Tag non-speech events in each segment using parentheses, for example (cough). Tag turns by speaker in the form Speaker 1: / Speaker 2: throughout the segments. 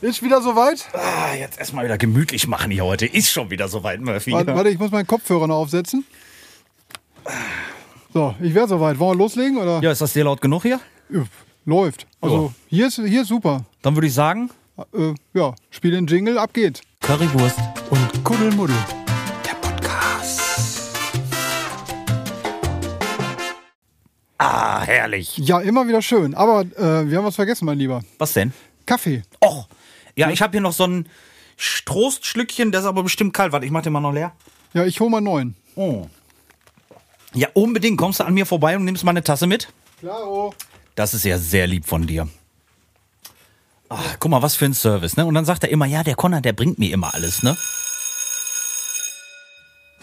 Speaker 1: Ist wieder soweit?
Speaker 2: Ah, jetzt erstmal wieder gemütlich machen hier heute. Ist schon wieder soweit, Murphy.
Speaker 1: Warte, warte, ich muss meinen Kopfhörer noch aufsetzen. So, ich wäre soweit. Wollen wir loslegen oder?
Speaker 2: Ja, ist das dir laut genug hier?
Speaker 1: Ja, Läuft. Also hier ist hier ist super.
Speaker 2: Dann würde ich sagen,
Speaker 1: Äh, ja, spiel den Jingle, ab geht's.
Speaker 2: Currywurst.
Speaker 1: Und Kuddelmuddel.
Speaker 2: Der Podcast. Ah, herrlich.
Speaker 1: Ja, immer wieder schön. Aber äh, wir haben was vergessen, mein Lieber.
Speaker 2: Was denn?
Speaker 1: Kaffee.
Speaker 2: Och, ja, ich habe hier noch so ein Trostschlückchen, das ist aber bestimmt kalt. Warte, ich mach den mal noch leer.
Speaker 1: Ja, ich hole mal neun.
Speaker 2: Oh. Ja, unbedingt. Kommst du an mir vorbei und nimmst mal eine Tasse mit?
Speaker 1: Klaro.
Speaker 2: Das ist ja sehr lieb von dir. Ach, guck mal, was für ein Service, ne? Und dann sagt er immer, ja, der Connor, der bringt mir immer alles, ne?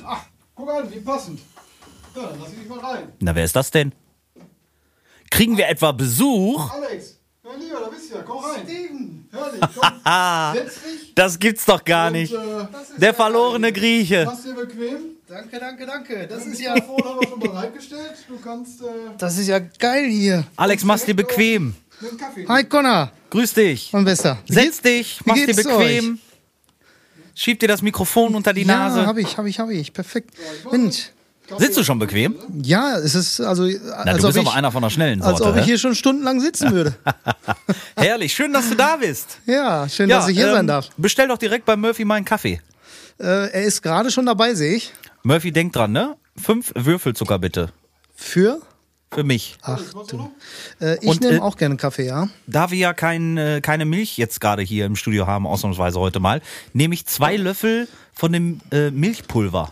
Speaker 1: Ach, guck an, wie passend. Ja, dann lass ich dich mal rein.
Speaker 2: Na, wer ist das denn? Kriegen wir etwa Besuch?
Speaker 1: Alex, mein Lieber, da bist du ja. Komm rein. Steven. Herrlich, komm. (laughs) Setz dich.
Speaker 2: Das gibt's doch gar nicht.
Speaker 1: Und, äh,
Speaker 2: Der verlorene Grieche.
Speaker 1: mach's dir bequem.
Speaker 3: Danke, danke, danke. Das ist ja,
Speaker 1: Mikrofon haben wir schon bereitgestellt. Du kannst äh,
Speaker 3: das ist ja geil hier.
Speaker 2: Alex, mach's dir bequem.
Speaker 1: Kaffee.
Speaker 3: Hi Connor,
Speaker 2: Grüß dich.
Speaker 3: mein Bester.
Speaker 2: Setz dich, mach's dir bequem. Schieb dir das Mikrofon unter die
Speaker 3: Ja,
Speaker 2: Nase.
Speaker 3: habe ich, habe ich, habe ich. Perfekt. Mensch.
Speaker 2: Sitzt du schon bequem?
Speaker 3: Ja, es ist also,
Speaker 2: Na,
Speaker 3: als,
Speaker 2: du bist
Speaker 3: ich,
Speaker 2: aber einer von der schnellen
Speaker 3: als
Speaker 2: Sorte.
Speaker 3: ob ich
Speaker 2: hä?
Speaker 3: hier schon stundenlang sitzen würde. (laughs)
Speaker 2: Herrlich, schön, dass du da bist.
Speaker 3: Ja, schön, dass ich hier sein
Speaker 2: ähm,
Speaker 3: darf.
Speaker 2: Bestell doch direkt bei Murphy mal einen Kaffee.
Speaker 3: Äh, er ist gerade schon dabei, sehe ich.
Speaker 2: Murphy, denk dran, ne? Fünf Würfelzucker bitte.
Speaker 3: Für?
Speaker 2: Für mich.
Speaker 3: Ach du. Äh, ich nehme
Speaker 2: äh,
Speaker 3: auch gerne Kaffee, ja.
Speaker 2: Da wir ja kein, äh, keine Milch jetzt gerade hier im Studio haben, ausnahmsweise heute mal, nehme ich zwei Löffel von dem äh, Milchpulver.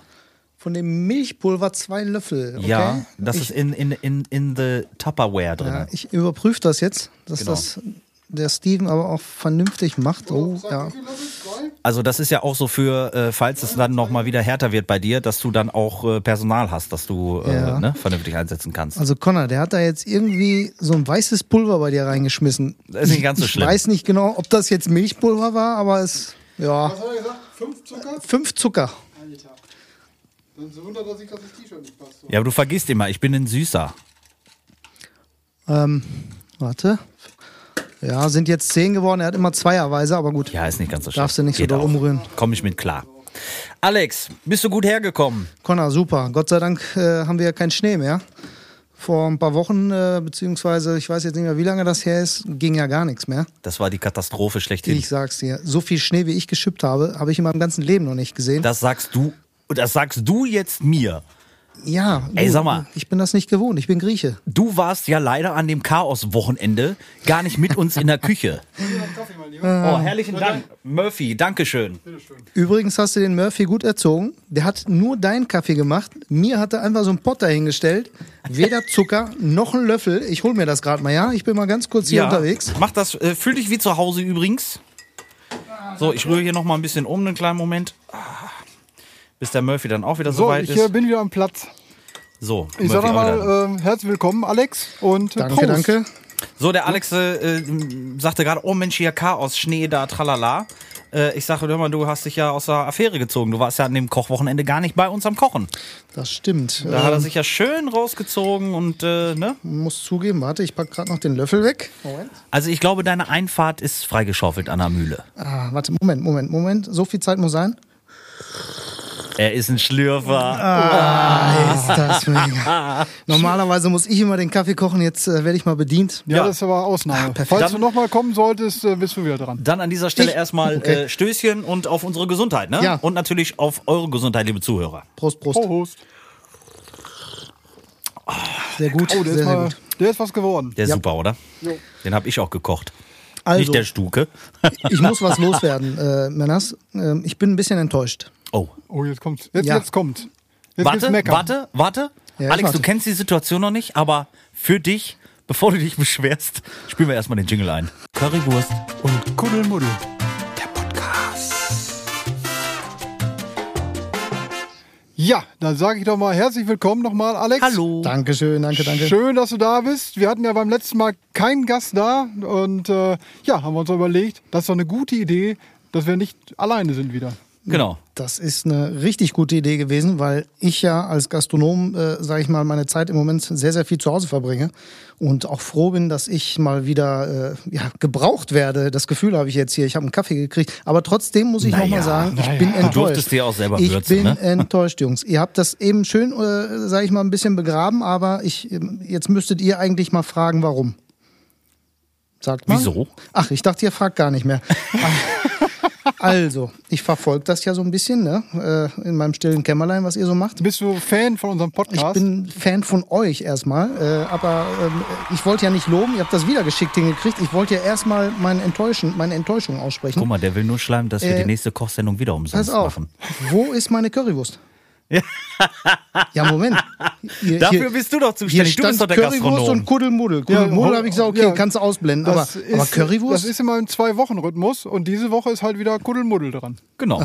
Speaker 3: Von dem Milchpulver zwei Löffel. Okay?
Speaker 2: Ja, das
Speaker 3: ich,
Speaker 2: ist in, in, in, in the Tupperware drin.
Speaker 3: ja, ich überprüfe das jetzt, dass
Speaker 2: Genau.
Speaker 3: das der Steven aber auch vernünftig macht. Oh, ja.
Speaker 2: Also das ist ja auch so für, äh, falls es dann nochmal wieder härter wird bei dir, dass du dann auch äh, Personal hast, dass du äh,
Speaker 3: Ja.
Speaker 2: ne, vernünftig einsetzen kannst.
Speaker 3: Also Connor, der hat da jetzt irgendwie so ein weißes Pulver bei dir reingeschmissen.
Speaker 2: Das ist nicht ganz so
Speaker 3: ich
Speaker 2: schlimm.
Speaker 3: Ich weiß nicht genau, ob das jetzt Milchpulver war, aber es, ja,
Speaker 1: Was hat er gesagt? Fünf Zucker?
Speaker 3: fünf Zucker.
Speaker 1: Dann ist es Wunder, dass ich das T-Shirt nicht passt. So.
Speaker 2: Ja, aber du vergisst immer, ich bin ein Süßer.
Speaker 3: Ähm, warte. Ja, sind jetzt zehn geworden. Er hat immer zweierweise, aber gut.
Speaker 2: Ja, ist nicht ganz so schlimm.
Speaker 3: Darfst du nicht so
Speaker 2: Geht
Speaker 3: doll
Speaker 2: auch.
Speaker 3: umrühren.
Speaker 2: Komm ich mit klar. Alex, bist du gut hergekommen?
Speaker 3: Connor, super. Gott sei Dank äh, haben wir ja keinen Schnee mehr. Vor ein paar Wochen, äh, beziehungsweise ich weiß jetzt nicht mehr, wie lange das her ist, ging ja gar nichts mehr.
Speaker 2: Das war die Katastrophe schlechthin.
Speaker 3: Ich sag's dir. So viel Schnee, wie ich geschippt habe, habe ich in meinem ganzen Leben noch nicht gesehen.
Speaker 2: Das sagst du, das sagst du jetzt mir.
Speaker 3: Ja,
Speaker 2: Ey,
Speaker 3: du,
Speaker 2: sag mal.
Speaker 3: Ich bin das nicht gewohnt. Ich bin Grieche.
Speaker 2: Du warst ja leider an dem Chaos-Wochenende gar nicht mit uns in der Küche. (laughs)
Speaker 1: Lieber.
Speaker 2: Oh, herrlichen Dank. Murphy, Dankeschön.
Speaker 3: Übrigens hast du den Murphy gut erzogen. Der hat nur deinen Kaffee gemacht. Mir hat er einfach so einen Pott dahingestellt. Weder Zucker noch ein Löffel. Ich hol mir das gerade mal, ja? Ich bin mal ganz kurz hier unterwegs.
Speaker 2: Mach das, äh, fühl dich wie zu Hause übrigens. So, ich rühre hier noch mal ein bisschen um, einen kleinen Moment. Ah, Bis der Murphy dann auch wieder
Speaker 1: So,
Speaker 2: soweit
Speaker 1: ich
Speaker 2: ist.
Speaker 1: äh, bin wieder am Platz.
Speaker 2: So,
Speaker 1: Ich sage
Speaker 2: auch wieder.
Speaker 1: mal, äh, herzlich willkommen, Alex. Und äh,
Speaker 3: Danke,
Speaker 1: Prost.
Speaker 3: danke.
Speaker 2: So, der Alex äh, äh, sagte gerade, oh Mensch, hier Chaos, Schnee da, tralala. Äh, ich sage, hör mal, du hast dich ja aus der Affäre gezogen. Du warst ja an dem Kochwochenende gar nicht bei uns am Kochen.
Speaker 3: Das stimmt.
Speaker 2: Da hat er
Speaker 3: Ähm,
Speaker 2: sich ja schön rausgezogen und, äh, ne?
Speaker 3: muss zugeben, warte, ich pack gerade noch den Löffel weg. Moment.
Speaker 2: Also ich glaube, deine Einfahrt ist freigeschaufelt an der Mühle.
Speaker 3: Ah, warte, Moment, Moment, Moment. So viel Zeit muss sein.
Speaker 2: Er ist ein Schlürfer.
Speaker 3: Ah, ist das mega. (laughs) Normalerweise muss ich immer den Kaffee kochen, jetzt äh, werde ich mal bedient.
Speaker 1: Ja,
Speaker 2: Ja.
Speaker 1: das ist aber Ausnahme.
Speaker 3: perfekt.
Speaker 1: Falls
Speaker 2: Dann-
Speaker 1: du nochmal kommen solltest, äh, bist du wieder dran.
Speaker 2: Dann an dieser Stelle
Speaker 3: Ich-
Speaker 2: erstmal
Speaker 3: okay.
Speaker 2: äh, Stößchen und auf unsere Gesundheit, ne?
Speaker 3: Ja.
Speaker 2: Und natürlich auf eure Gesundheit, liebe Zuhörer.
Speaker 3: Prost, Prost.
Speaker 1: Prost.
Speaker 3: Sehr gut,
Speaker 1: Oh, der
Speaker 3: sehr,
Speaker 1: ist,
Speaker 3: sehr
Speaker 1: mal,
Speaker 3: gut.
Speaker 1: der ist was geworden.
Speaker 2: Der ist
Speaker 3: Ja.
Speaker 2: super, oder?
Speaker 1: Jo.
Speaker 2: Den habe ich auch gekocht.
Speaker 3: Also,
Speaker 2: Nicht der Stuke.
Speaker 3: ich muss was (laughs) loswerden, äh, Männers. Ähm, ich bin ein bisschen enttäuscht.
Speaker 2: Oh.
Speaker 1: Oh, jetzt kommt's. Jetzt,
Speaker 3: Ja.
Speaker 1: jetzt kommt. Jetzt
Speaker 2: Warte, warte, warte.
Speaker 3: Ja,
Speaker 2: Alex,
Speaker 3: warte.
Speaker 2: du kennst die Situation noch nicht, aber für dich, bevor du dich beschwerst, spielen wir erstmal den Jingle ein. Currywurst.
Speaker 1: Und Kuddelmuddel.
Speaker 2: Der Podcast.
Speaker 1: Ja, dann sage ich doch mal herzlich willkommen nochmal, Alex.
Speaker 2: Hallo.
Speaker 3: Dankeschön, danke, danke.
Speaker 1: Schön, dass du da bist. Wir hatten ja beim letzten Mal keinen Gast da und äh, ja, haben wir uns überlegt, das ist doch eine gute Idee, dass wir nicht alleine sind wieder.
Speaker 2: Genau.
Speaker 3: Das ist eine richtig gute Idee gewesen, weil ich ja als Gastronom, äh, sage ich mal, meine Zeit im Moment sehr, sehr viel zu Hause verbringe und auch froh bin, dass ich mal wieder äh, ja, gebraucht werde. Das Gefühl habe ich jetzt hier. Ich habe einen Kaffee gekriegt, aber trotzdem muss ich
Speaker 2: Naja,
Speaker 3: nochmal sagen, ich
Speaker 1: naja.
Speaker 3: bin
Speaker 1: Du
Speaker 3: enttäuscht.
Speaker 2: durftest dir auch selber
Speaker 3: ich
Speaker 2: würzen,
Speaker 3: bin
Speaker 2: ne? (laughs)
Speaker 3: enttäuscht, Jungs. Ihr habt das eben schön, äh, sage ich mal, ein bisschen begraben, aber ich ähm, jetzt müsstet ihr eigentlich mal fragen, warum. Sagt mal.
Speaker 2: Wieso?
Speaker 3: Ach, ich dachte, ihr fragt gar nicht mehr. (laughs) Also, ich verfolge das ja so ein bisschen, ne? äh, in meinem stillen Kämmerlein, was ihr so macht.
Speaker 1: Bist du Fan von unserem
Speaker 3: Ich
Speaker 1: Podcast?
Speaker 3: bin Fan von euch erstmal, äh, aber ähm, ich wollte ja nicht loben, ihr habt das wieder geschickt hingekriegt. Ich wollte ja erstmal meine Enttäuschung, meine Enttäuschung aussprechen.
Speaker 2: Guck mal, der will nur schleimen, dass wir
Speaker 3: Äh,
Speaker 2: die nächste Kochsendung wieder umsonst
Speaker 3: Pass auf,
Speaker 2: machen.
Speaker 3: wo ist meine Currywurst? Ja, Moment. Hier,
Speaker 2: Dafür
Speaker 3: hier,
Speaker 2: bist du doch zuständig. Du bist doch der
Speaker 3: Currywurst
Speaker 2: Gastronom.
Speaker 3: und Kuddelmuddel.
Speaker 1: Ja,
Speaker 3: Kuddelmuddel
Speaker 1: ho-
Speaker 3: habe ich gesagt, okay,
Speaker 1: ja.
Speaker 3: kannst du ausblenden. Aber,
Speaker 1: ist,
Speaker 3: aber Currywurst?
Speaker 1: Das ist immer im Zwei-Wochen-Rhythmus und diese Woche ist halt wieder Kuddelmuddel dran.
Speaker 2: Genau.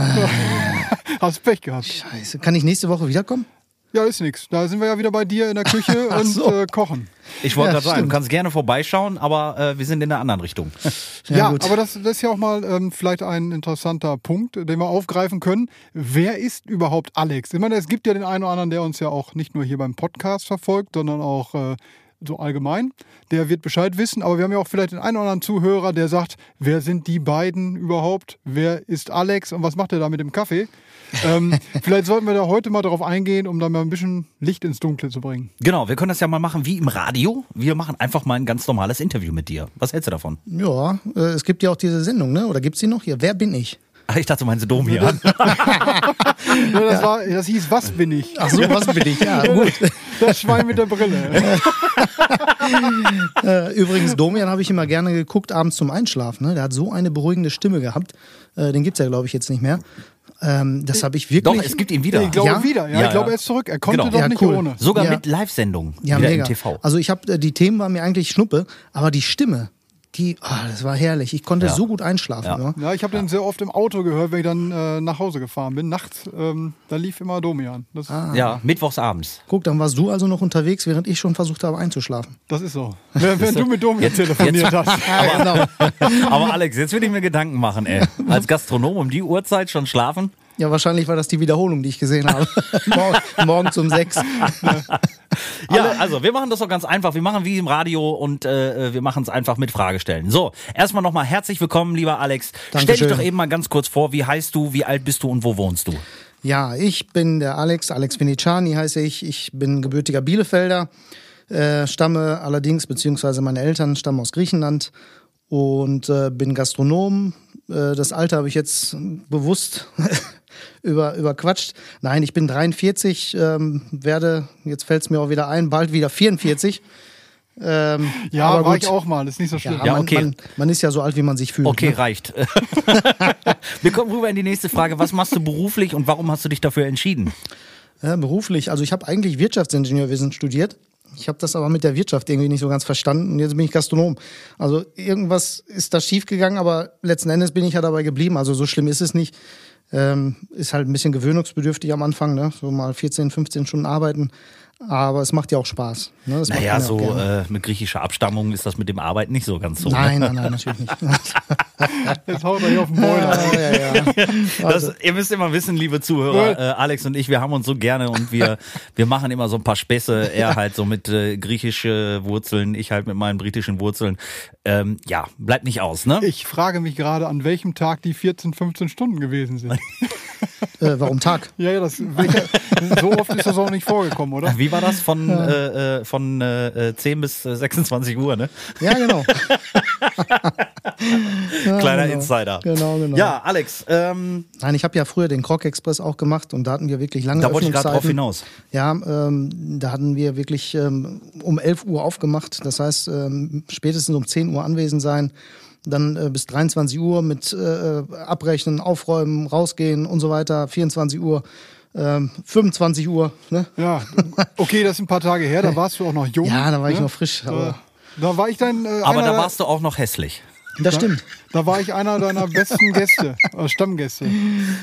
Speaker 2: (laughs)
Speaker 1: Hast Pech gehabt.
Speaker 3: Scheiße. Kann ich nächste Woche wiederkommen?
Speaker 1: Ja, ist nix. Da sind wir ja wieder bei dir in der Küche (laughs) und
Speaker 3: so.
Speaker 1: äh, kochen.
Speaker 2: Ich wollte
Speaker 3: Ja,
Speaker 2: gerade sagen, du kannst gerne vorbeischauen, aber äh, wir sind in der anderen Richtung. (laughs)
Speaker 1: Ja,
Speaker 3: gut.
Speaker 1: aber das, das ist ja auch mal ähm, vielleicht ein interessanter Punkt, den wir aufgreifen können. Wer ist überhaupt Alex? Ich meine, es gibt ja den einen oder anderen, der uns ja auch nicht nur hier beim Podcast verfolgt, sondern auch äh, so allgemein. Der wird Bescheid wissen, aber wir haben ja auch vielleicht den einen oder anderen Zuhörer, der sagt, wer sind die beiden überhaupt? Wer ist Alex und was macht er da mit dem Kaffee? ähm, (laughs) vielleicht sollten wir da heute mal darauf eingehen, um da mal ein bisschen Licht ins Dunkle zu bringen.
Speaker 2: Genau, wir können das ja mal machen wie im Radio. Wir machen einfach mal ein ganz normales Interview mit dir. Was hältst du davon?
Speaker 3: Ja, äh, es gibt ja auch diese Sendung, ne? Oder gibt's die noch hier? Wer bin ich?
Speaker 2: Ach, Ich dachte, meinst du Domian? (laughs)
Speaker 1: Ja, das, War, das hieß, was bin ich?
Speaker 3: Ach so, was bin ich? Ja, (laughs) gut.
Speaker 1: Das Schwein mit der Brille. (laughs)
Speaker 3: Äh, übrigens, Domian habe ich immer gerne geguckt, abends zum Einschlafen. Ne? Der hat so eine beruhigende Stimme gehabt. Äh, den gibt's ja, glaube ich, jetzt nicht mehr. Ähm, das habe ich wirklich.
Speaker 2: Doch, es gibt ihn wieder.
Speaker 1: Ich glaube
Speaker 3: Ja?
Speaker 1: wieder. Ja,
Speaker 2: Ja,
Speaker 1: ich glaube,
Speaker 2: ja.
Speaker 1: er ist zurück. Er konnte
Speaker 2: Genau.
Speaker 1: doch
Speaker 3: Ja,
Speaker 1: nicht
Speaker 3: cool.
Speaker 1: ohne.
Speaker 2: Sogar
Speaker 3: Ja.
Speaker 2: mit Live-Sendung
Speaker 3: ja, mega.
Speaker 2: im TV.
Speaker 3: Also ich habe die Themen waren mir eigentlich Schnuppe, aber die Stimme, die, ah, das war herrlich. Ich konnte
Speaker 2: Ja.
Speaker 3: so gut einschlafen.
Speaker 2: Ja.
Speaker 3: Ja.
Speaker 1: Ja, ich habe den sehr oft im Auto gehört, wenn ich dann äh, nach Hause gefahren bin. Nachts, ähm, da lief immer Domian. Das,
Speaker 3: Ah.
Speaker 2: Ja, mittwochs abends.
Speaker 3: Guck, dann warst du also noch unterwegs, während ich schon versucht habe einzuschlafen.
Speaker 1: das ist so. (laughs) Wenn, wenn du mit Domian telefoniert (laughs) hast.
Speaker 3: Ja, genau.
Speaker 2: Aber Alex, jetzt will ich mir Gedanken machen, ey. Als Gastronom um die Uhrzeit schon schlafen?
Speaker 3: Ja, wahrscheinlich war das die Wiederholung, die ich gesehen habe. (laughs) morgen, morgens um sechs. (laughs)
Speaker 2: Ja, also wir machen das doch ganz einfach. Wir machen wie im Radio und äh, wir machen es einfach mit Fragestellen. So, erstmal nochmal herzlich willkommen, lieber Alex. Stell
Speaker 3: Dankeschön.
Speaker 2: dich doch eben mal ganz kurz vor, wie heißt du, wie alt bist du und wo wohnst du?
Speaker 3: Ja, ich bin der Alex, Alex Veniciani heiße ich. Ich bin gebürtiger Bielefelder, äh, stamme allerdings, beziehungsweise meine Eltern stammen aus Griechenland und äh, bin Gastronom. Äh, das Alter habe ich jetzt bewusst (laughs) über, überquatscht. Nein, ich bin 43, ähm, werde, jetzt fällt es mir auch wieder ein, bald wieder 44. Ähm,
Speaker 1: Ja,
Speaker 3: aber
Speaker 1: war
Speaker 3: gut.
Speaker 1: ich auch mal. Ist nicht so schlimm.
Speaker 3: Ja,
Speaker 2: Ja,
Speaker 3: man,
Speaker 2: okay.
Speaker 3: man, man ist ja so alt, wie man sich fühlt.
Speaker 2: Okay,
Speaker 3: Ne?
Speaker 2: reicht. (laughs) wir kommen rüber in die nächste Frage. Was machst du beruflich und warum hast du dich dafür entschieden?
Speaker 3: Ja, beruflich. Also ich habe eigentlich Wirtschaftsingenieurwesen studiert. Ich habe das aber mit der Wirtschaft irgendwie nicht so ganz verstanden und jetzt bin ich Gastronom. Also irgendwas ist da schiefgegangen, aber letzten Endes bin ich ja dabei geblieben. Also so schlimm ist es nicht. Ähm, ist halt ein bisschen gewöhnungsbedürftig am Anfang, ne? so mal 14, 15 Stunden arbeiten. Aber es macht ja auch Spaß. Ne?
Speaker 2: Naja, so äh, mit griechischer Abstammung ist das mit dem Arbeiten nicht so ganz so.
Speaker 3: Nein,
Speaker 2: ne?
Speaker 3: nein, nein, natürlich nicht. (laughs)
Speaker 1: Jetzt haut er hier auf den Boiler.
Speaker 3: ja, ja, ja. Also,
Speaker 2: Das, ihr müsst immer wissen, liebe Zuhörer, äh, Alex und ich, wir haben uns so gerne und wir, wir machen immer so ein paar Späße. Er halt so mit äh, griechische Wurzeln, ich halt mit meinen britischen Wurzeln. Ähm, ja, bleibt nicht aus, ne?
Speaker 1: Ich frage mich gerade, an welchem Tag die 14, 15 Stunden gewesen sind.
Speaker 3: äh, warum Tag? (laughs)
Speaker 1: Ja, ja, das, so oft ist das auch nicht vorgekommen, oder?
Speaker 2: Wie war das von, äh, äh, von äh, äh, 10 bis äh, 26 Uhr, ne?
Speaker 3: Ja, genau. (laughs) Ja,
Speaker 2: Kleiner
Speaker 3: genau.
Speaker 2: Insider.
Speaker 3: Genau, genau.
Speaker 2: Ja, Alex, ähm,
Speaker 3: Nein, ich habe ja früher den Krog Express auch gemacht und da hatten wir wirklich lange
Speaker 2: da wollte ich gerade drauf hinaus.
Speaker 3: Ja, ähm, da hatten wir wirklich ähm, um 11 Uhr aufgemacht. Das heißt, ähm, spätestens um 10 Uhr anwesend sein. Dann äh, bis 23 Uhr mit äh, Abrechnen, Aufräumen, rausgehen und so weiter. 24 Uhr, ähm, 25 Uhr. Ne?
Speaker 1: Ja, okay, das ist ein paar Tage her, da warst du auch noch jung.
Speaker 3: Ja, da war ich
Speaker 1: ne?
Speaker 3: noch frisch.
Speaker 1: Äh,
Speaker 3: Aber
Speaker 1: Da war ich dann. Äh,
Speaker 2: Aber da warst du auch noch hässlich.
Speaker 3: das stimmt.
Speaker 1: Da war ich einer deiner besten Gäste, (laughs) äh, Stammgäste.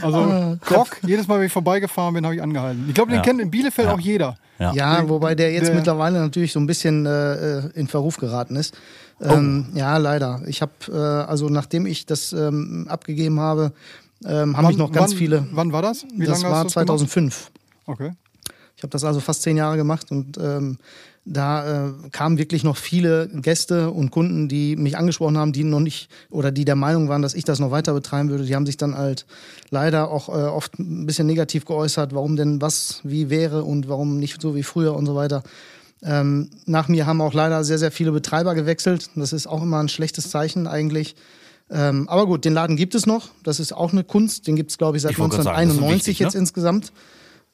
Speaker 1: Also Krog, jedes Mal, wenn ich vorbeigefahren bin, habe ich angehalten. Ich glaube, den
Speaker 2: Ja.
Speaker 1: kennt in Bielefeld
Speaker 2: Ja.
Speaker 1: auch jeder.
Speaker 2: Ja.
Speaker 3: Ja, wobei der jetzt
Speaker 1: der-
Speaker 3: mittlerweile natürlich so ein bisschen äh, in Verruf geraten ist. Ähm, Ja, leider. Ich habe, äh, also nachdem ich das ähm, abgegeben habe, ähm, haben mich noch ganz
Speaker 1: wann,
Speaker 3: viele.
Speaker 1: Wann war das?
Speaker 3: Wie das war das 2005.
Speaker 1: Gemacht? Okay.
Speaker 3: Ich habe das also fast zehn Jahre gemacht und ähm, da äh, kamen wirklich noch viele Gäste und Kunden, die mich angesprochen haben, die noch nicht oder die der Meinung waren, dass ich das noch weiter betreiben würde. Die haben sich dann halt leider auch äh, oft ein bisschen negativ geäußert, warum denn was wie wäre und warum nicht so wie früher und so weiter. Ähm, nach mir haben auch leider sehr, sehr viele Betreiber gewechselt. Das ist auch immer ein schlechtes Zeichen eigentlich. Ähm, aber gut, den Laden gibt es noch. Das ist auch eine Kunst. Den gibt es, glaube ich, seit
Speaker 2: Ich wollte gerade
Speaker 3: 1991
Speaker 2: sagen, wichtig,
Speaker 3: jetzt
Speaker 2: ne?
Speaker 3: insgesamt.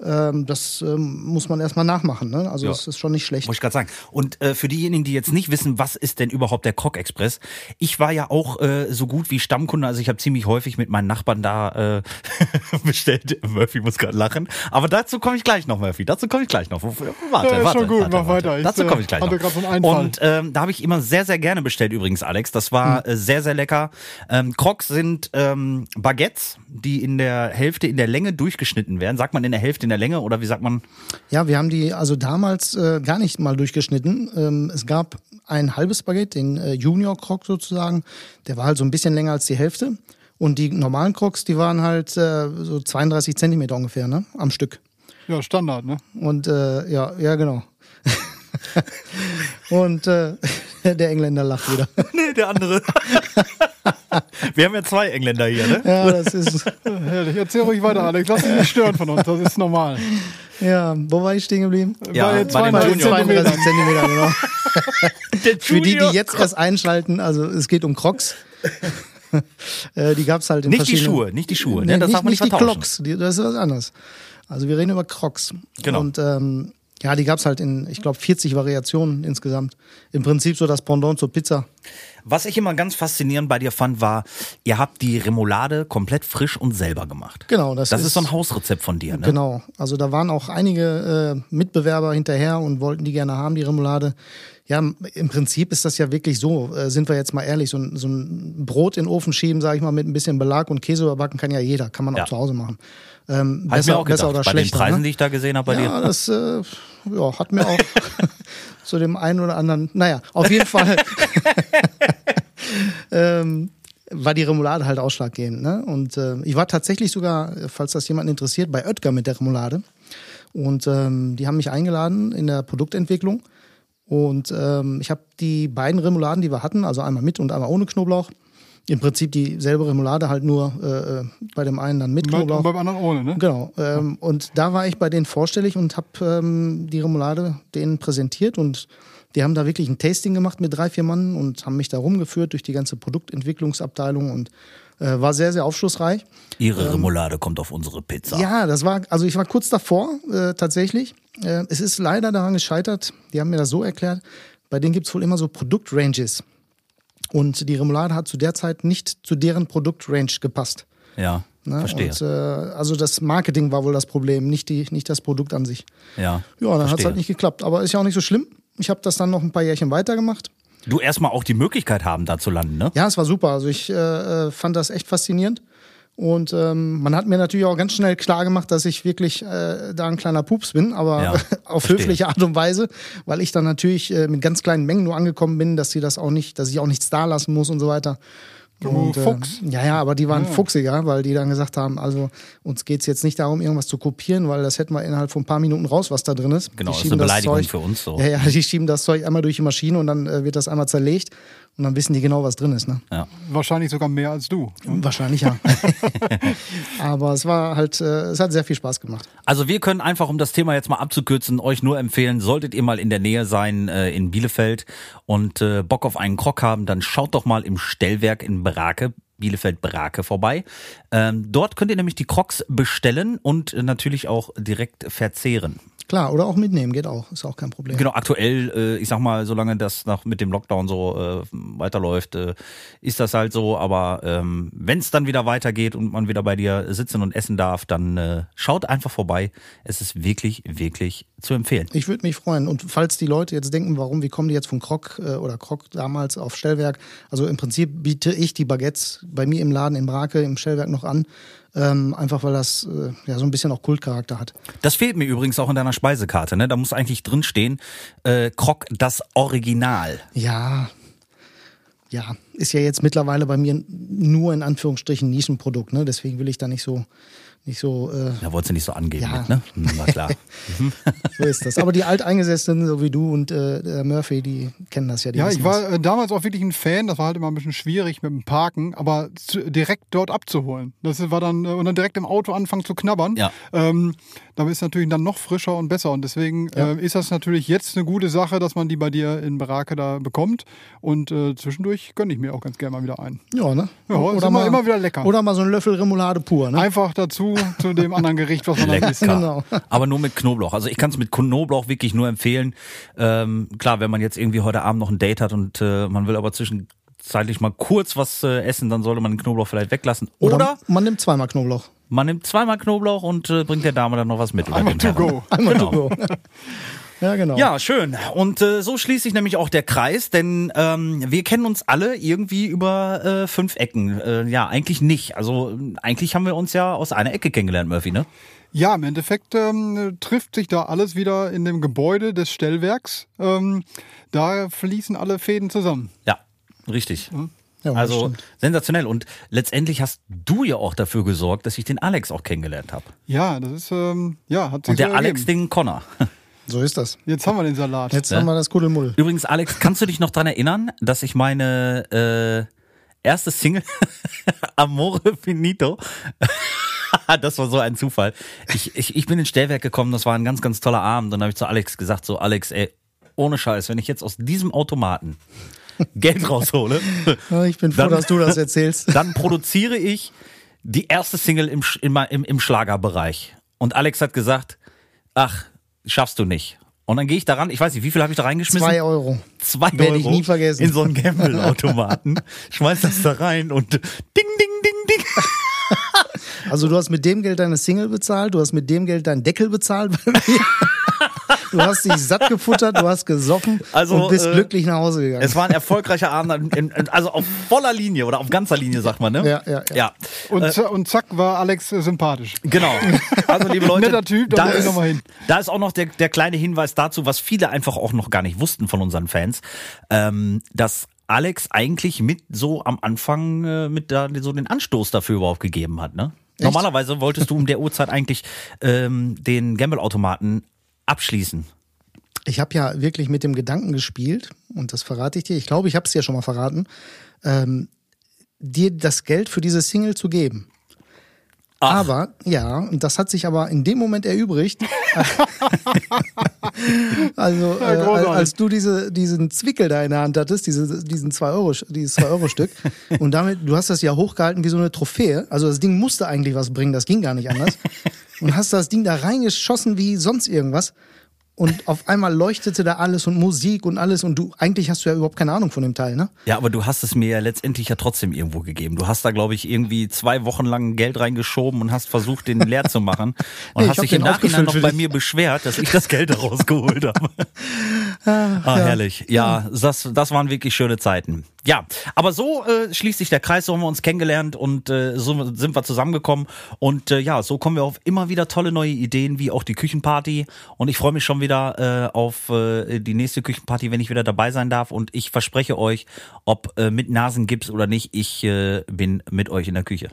Speaker 3: Ähm, das ähm, muss man erstmal nachmachen. Ne? Also
Speaker 2: Ja.
Speaker 3: das ist schon nicht schlecht.
Speaker 2: Wollte ich gerade sagen. Und äh, für diejenigen, die jetzt nicht wissen, was ist denn überhaupt der Krog Express? Ich war ja auch äh, so gut wie Stammkunde, also ich habe ziemlich häufig mit meinen Nachbarn da äh, (laughs) bestellt. Murphy muss gerade lachen. Aber dazu komme ich gleich noch, Murphy. Dazu komme ich gleich noch. Warte,
Speaker 1: Ja, ist
Speaker 2: warte,
Speaker 1: schon gut,
Speaker 2: warte,
Speaker 1: mach
Speaker 2: warte.
Speaker 1: weiter. Ich,
Speaker 2: Dazu
Speaker 1: äh,
Speaker 2: komme ich gleich
Speaker 1: hatte
Speaker 2: noch. Und ähm, da habe ich immer sehr, sehr gerne bestellt übrigens, Alex. Das war
Speaker 1: Hm.
Speaker 2: äh, sehr, sehr lecker. Ähm, Crocs sind ähm, Baguettes, die in der Hälfte in der Länge durchgeschnitten werden. Sagt man in der Hälfte in der Länge oder wie sagt man?
Speaker 3: Ja, wir haben die also damals äh, gar nicht mal durchgeschnitten. Ähm, es gab ein halbes Baguette, den äh, Junior Croc sozusagen. Der war halt so ein bisschen länger als die Hälfte. Und die normalen Crocs, die waren halt äh, so 32 Zentimeter ungefähr, ne? Am Stück.
Speaker 1: Ja, Standard, ne?
Speaker 3: Und äh, ja, ja, genau. (laughs) Und äh, (laughs) der Engländer lacht wieder. (laughs)
Speaker 2: Nee, der andere. (laughs) Wir haben ja zwei Engländer hier, ne?
Speaker 3: Ja, das ist.
Speaker 1: Herrlich. Erzähl ruhig weiter, Alex. Lass dich nicht stören von uns. Das ist normal.
Speaker 3: Ja, wo war ich stehen geblieben?
Speaker 2: Ja,
Speaker 1: Bei
Speaker 2: bei den
Speaker 1: 32
Speaker 2: Junior.
Speaker 3: 32 Zentimeter, genau. Für die, die jetzt erst einschalten, also es geht um Crocs. Äh, die gab's halt in
Speaker 2: Nicht die
Speaker 3: verschiedenen...
Speaker 2: Schuhe, nicht die Schuhe,
Speaker 3: Nee,
Speaker 2: ne? Das
Speaker 3: nicht,
Speaker 2: darf man nicht
Speaker 3: nicht die die, das ist was anderes. Also wir reden über Crocs.
Speaker 2: Genau.
Speaker 3: Und ähm, ja, die gab's halt in, ich glaube, 40 Variationen insgesamt. Im Prinzip so das Pendant zur Pizza.
Speaker 2: Was ich immer ganz faszinierend bei dir fand, war, ihr habt die Remoulade komplett frisch und selber gemacht.
Speaker 3: Genau, das,
Speaker 2: Das ist so ein Hausrezept von dir, ne?
Speaker 3: Genau. Also da waren auch einige äh, Mitbewerber hinterher und wollten die gerne haben, die Remoulade. Ja, im Prinzip ist das ja wirklich so, äh, sind wir jetzt mal ehrlich, so ein, so ein Brot in den Ofen schieben, sage ich mal, mit ein bisschen Belag und Käse überbacken kann ja jeder, kann man
Speaker 2: Ja.
Speaker 3: auch zu Hause machen. Ähm,
Speaker 2: ich
Speaker 3: besser,
Speaker 2: mir auch
Speaker 3: besser
Speaker 2: gedacht,
Speaker 3: oder
Speaker 2: bei
Speaker 3: schlechter.
Speaker 2: den Preisen,
Speaker 3: ne?
Speaker 2: die ich da gesehen habe bei
Speaker 3: ja,
Speaker 2: dir.
Speaker 3: das äh, ja, hat mir auch (laughs) (laughs) zu dem einen oder anderen, naja, auf jeden Fall (laughs) ähm, war die Remoulade halt ausschlaggebend. Ne? Und äh, ich war tatsächlich sogar, falls das jemand interessiert, bei Oetker mit der Remoulade. Und ähm, die haben mich eingeladen in der Produktentwicklung. Und ähm, ich habe die beiden Remouladen, die wir hatten, also einmal mit und einmal ohne Knoblauch, im Prinzip dieselbe Remoulade, halt nur äh, äh, bei dem einen dann mit
Speaker 1: Bei,
Speaker 3: Knoblauch.
Speaker 1: beim anderen ohne, ne?
Speaker 3: Genau. Ähm, und da war ich bei denen vorstellig und habe ähm, die Remoulade denen präsentiert und die haben da wirklich ein Tasting gemacht mit drei, vier Mann und haben mich da rumgeführt durch die ganze Produktentwicklungsabteilung und äh, war sehr, sehr aufschlussreich.
Speaker 2: Ihre Remoulade kommt auf unsere Pizza.
Speaker 3: Ja, das war, also ich war kurz davor, äh, tatsächlich. Äh, es ist leider daran gescheitert, die haben mir das so erklärt, bei denen gibt's wohl immer so Produktranges. Und die Remoulade hat zu der Zeit nicht zu deren Produktrange gepasst.
Speaker 2: Ja,
Speaker 3: Ne?
Speaker 2: verstehe.
Speaker 3: Und, äh, also das Marketing war wohl das Problem, nicht, die, nicht das Produkt an sich.
Speaker 2: ja,
Speaker 3: Ja, dann hat's
Speaker 2: verstehe.
Speaker 3: halt nicht geklappt. Aber ist ja auch nicht so schlimm. Ich habe das dann noch ein paar Jährchen weitergemacht.
Speaker 2: Du erstmal auch die Möglichkeit haben, da zu landen, ne?
Speaker 3: Ja, es war super. Also ich äh, äh, fand das echt faszinierend. Und ähm, man hat mir natürlich auch ganz schnell klar gemacht, dass ich wirklich äh, da ein kleiner Pups bin, aber
Speaker 2: Ja, (laughs)
Speaker 3: auf
Speaker 2: verstehe.
Speaker 3: höfliche Art und Weise, weil ich dann natürlich äh, mit ganz kleinen Mengen nur angekommen bin, dass sie das auch nicht, dass ich auch nichts da lassen muss und so weiter.
Speaker 1: Du Fuchs.
Speaker 3: Äh, ja, ja, aber die waren fuchsiger, weil die dann gesagt haben, also uns geht's jetzt nicht darum, irgendwas zu kopieren, weil das hätten wir innerhalb von ein paar Minuten raus, was da drin ist.
Speaker 2: Genau,
Speaker 3: Die
Speaker 2: das ist
Speaker 3: schieben
Speaker 2: eine Beleidigung
Speaker 3: Zeug,
Speaker 2: für uns so.
Speaker 3: Ja, ja, die schieben das Zeug einmal durch die Maschine und dann äh, wird das einmal zerlegt und dann wissen die genau, was drin ist. Ne?
Speaker 2: Ja.
Speaker 1: Wahrscheinlich sogar mehr als du.
Speaker 3: Wahrscheinlich ja. (laughs) Aber es war halt, äh, es hat sehr viel Spaß gemacht.
Speaker 2: Also wir können einfach, um das Thema jetzt mal abzukürzen, euch nur empfehlen, solltet ihr mal in der Nähe sein äh, in Bielefeld und äh, Bock auf einen Krog haben, dann schaut doch mal im Stellwerk in Brake. Bielefeld Brake vorbei. Ähm, dort könnt ihr nämlich die Crocs bestellen und äh, natürlich auch direkt verzehren.
Speaker 3: Klar, oder auch mitnehmen geht auch, ist auch kein Problem.
Speaker 2: Genau, aktuell, äh, ich sag mal, solange das noch mit dem Lockdown so äh, weiterläuft, äh, ist das halt so. Aber ähm, wenn es dann wieder weitergeht und man wieder bei dir sitzen und essen darf, dann äh, schaut einfach vorbei. Es ist wirklich, wirklich zu empfehlen.
Speaker 3: Ich würde mich freuen. Und falls die Leute jetzt denken, warum, wie kommen die jetzt von Krog äh, oder Krog damals auf Stellwerk? Also im Prinzip biete ich die Baguettes bei mir im Laden in Brake im Stellwerk noch an. Ähm, einfach weil das äh, ja so ein bisschen auch Kultcharakter hat.
Speaker 2: Das fehlt mir übrigens auch in deiner Speisekarte. Ne? Da muss eigentlich drin stehen, äh, Krog das Original.
Speaker 3: Ja, ja. ist ja jetzt mittlerweile bei mir nur in Anführungsstrichen Nischenprodukt, ne? Deswegen will ich da nicht so nicht so. Äh,
Speaker 2: ja, wolltest du nicht so angeben,
Speaker 3: Ja.
Speaker 2: mit, ne? Hm, War klar. (laughs)
Speaker 3: so ist das. Aber die Alteingesessenen, so wie du und äh, der Murphy, die kennen das ja. Die
Speaker 1: Ja, ich war äh, damals auch wirklich ein Fan. Das war halt immer ein bisschen schwierig mit dem Parken, aber zu, direkt dort abzuholen. Das war dann, äh, und dann direkt im Auto anfangen zu knabbern.
Speaker 2: Ja.
Speaker 1: Ähm, damit ist natürlich dann noch frischer und besser. Und deswegen
Speaker 3: Ja.
Speaker 1: äh, ist das natürlich jetzt eine gute Sache, dass man die bei dir in Barake da bekommt. Und äh, zwischendurch gönne ich mir auch ganz gerne mal wieder ein.
Speaker 3: das. Ja, ne?
Speaker 1: Ja, ist immer- immer wieder lecker.
Speaker 3: Oder mal so ein Löffel Remoulade pur, ne?
Speaker 1: Einfach dazu zu dem anderen Gericht, was man dann isst.
Speaker 2: Lecker.
Speaker 3: Genau. (laughs)
Speaker 2: Aber nur mit Knoblauch. Also ich kann es mit Knoblauch wirklich nur empfehlen. Ähm, klar, wenn man jetzt irgendwie heute Abend noch ein Date hat und äh, man will aber zwischenzeitlich mal kurz was äh, essen, dann sollte man den Knoblauch vielleicht weglassen. Oder,
Speaker 3: man nimmt zweimal Knoblauch.
Speaker 2: Man nimmt zweimal Knoblauch und äh, bringt der Dame dann noch was mit. oder
Speaker 1: Einmal to go.
Speaker 3: Einmal
Speaker 2: Genau.
Speaker 3: to go. ja, genau.
Speaker 2: Ja, schön. Und äh, so schließt sich nämlich auch der Kreis, denn ähm, wir kennen uns alle irgendwie über äh, fünf Ecken. Äh, ja, eigentlich nicht. Also eigentlich haben wir uns ja aus einer Ecke kennengelernt, Murphy, ne?
Speaker 1: Ja, im Endeffekt ähm, trifft sich da alles wieder in dem Gebäude des Stellwerks. Ähm, da fließen alle Fäden zusammen.
Speaker 2: Ja, richtig.
Speaker 3: Ja, das
Speaker 2: also
Speaker 3: stimmt.
Speaker 2: sensationell. Und letztendlich hast du ja auch dafür gesorgt, dass ich den Alex auch kennengelernt habe.
Speaker 1: Ja, das ist, ähm, ja, hat sich
Speaker 2: Und der
Speaker 1: so
Speaker 2: Alex den Connor. (laughs)
Speaker 3: So ist das.
Speaker 1: Jetzt haben wir den Salat.
Speaker 3: Jetzt
Speaker 2: Ja.
Speaker 3: haben wir das Kuddelmuddel.
Speaker 2: Übrigens, Alex, kannst du dich noch dran erinnern, dass ich meine äh, erste Single (laughs) Amore Finito (laughs) Das war so ein Zufall. Ich, ich, ich bin ins Stellwerk gekommen, das war ein ganz, ganz toller Abend. Und dann habe ich zu Alex gesagt: So, Alex, ey, ohne Scheiß, wenn ich jetzt aus diesem Automaten (laughs) Geld raushole,
Speaker 3: Ich bin froh,
Speaker 2: Dann-
Speaker 3: dass du das erzählst. (laughs)
Speaker 2: dann produziere ich die erste Single im, im, im, Schlagerbereich. Und Alex hat gesagt, ach, schaffst du nicht. Und dann gehe ich daran, ich weiß nicht, wie viel habe ich da reingeschmissen?
Speaker 3: Zwei Euro.
Speaker 2: Zwei
Speaker 3: Werde
Speaker 2: Euro
Speaker 3: ich nie vergessen.
Speaker 2: in so einen Gamble-Automaten, (laughs) schmeiß das da rein und ding, ding, ding, ding.
Speaker 3: Also du hast mit dem Geld deine Single bezahlt, du hast mit dem Geld deinen Deckel bezahlt bei mir. Du hast dich satt gefuttert, du hast gesoffen
Speaker 2: Also,
Speaker 3: und bist
Speaker 2: äh,
Speaker 3: glücklich nach Hause gegangen.
Speaker 2: Es war ein erfolgreicher Abend, in, in, also auf voller Linie oder auf ganzer Linie, sagt man, ne?
Speaker 3: Ja, ja, ja.
Speaker 2: ja.
Speaker 1: Und, za- und zack war Alex äh, sympathisch.
Speaker 2: Genau. Also, liebe (laughs) Leute,
Speaker 1: Netter Typ, da
Speaker 2: ist,
Speaker 1: noch mal hin.
Speaker 2: da ist auch noch der, der kleine Hinweis dazu, was viele einfach auch noch gar nicht wussten von unseren Fans, ähm, dass Alex eigentlich mit so am Anfang äh, mit da so den Anstoß dafür überhaupt gegeben hat, ne? Normalerweise wolltest du um der Uhrzeit eigentlich ähm, den Gamble-Automaten abschließen.
Speaker 3: Ich habe ja wirklich mit dem Gedanken gespielt, und das verrate ich dir, ich glaube, ich habe es dir schon mal verraten, ähm, dir das Geld für diese Single zu geben.
Speaker 2: Ach.
Speaker 3: Aber, ja, und das hat sich aber in dem Moment erübrigt. (laughs) also, äh, als du diese, diesen Zwickel da in der Hand hattest, diese, diesen 2 Euro, dieses 2 Euro Stück, (laughs) und damit, du hast das ja hochgehalten wie so eine Trophäe. Also, das Ding musste eigentlich was bringen, das ging gar nicht anders. (laughs) Und hast das Ding da reingeschossen wie sonst irgendwas. Und auf einmal leuchtete da alles und Musik und alles. Und du, eigentlich hast du ja überhaupt keine Ahnung von dem Teil, ne?
Speaker 2: Ja, aber du hast es mir ja letztendlich ja trotzdem irgendwo gegeben. Du hast da, glaube ich, irgendwie zwei Wochen lang Geld reingeschoben und hast versucht, den leer zu machen. (laughs) Und
Speaker 3: Nee,
Speaker 2: hast dich im Nachhinein noch bei mir beschwert, dass ich das Geld rausgeholt habe. (laughs) Ah, herrlich. Ja, das, das waren wirklich schöne Zeiten. Ja, aber so äh, schließt sich der Kreis, so haben wir uns kennengelernt und äh, so sind wir zusammengekommen. Und äh, ja, so kommen wir auf immer wieder tolle neue Ideen, wie auch die Küchenparty. Und ich freue mich schon wieder äh, auf äh, die nächste Küchenparty, wenn ich wieder dabei sein darf. Und ich verspreche euch, ob äh, mit Nasengips oder nicht, ich äh, bin mit euch in der Küche.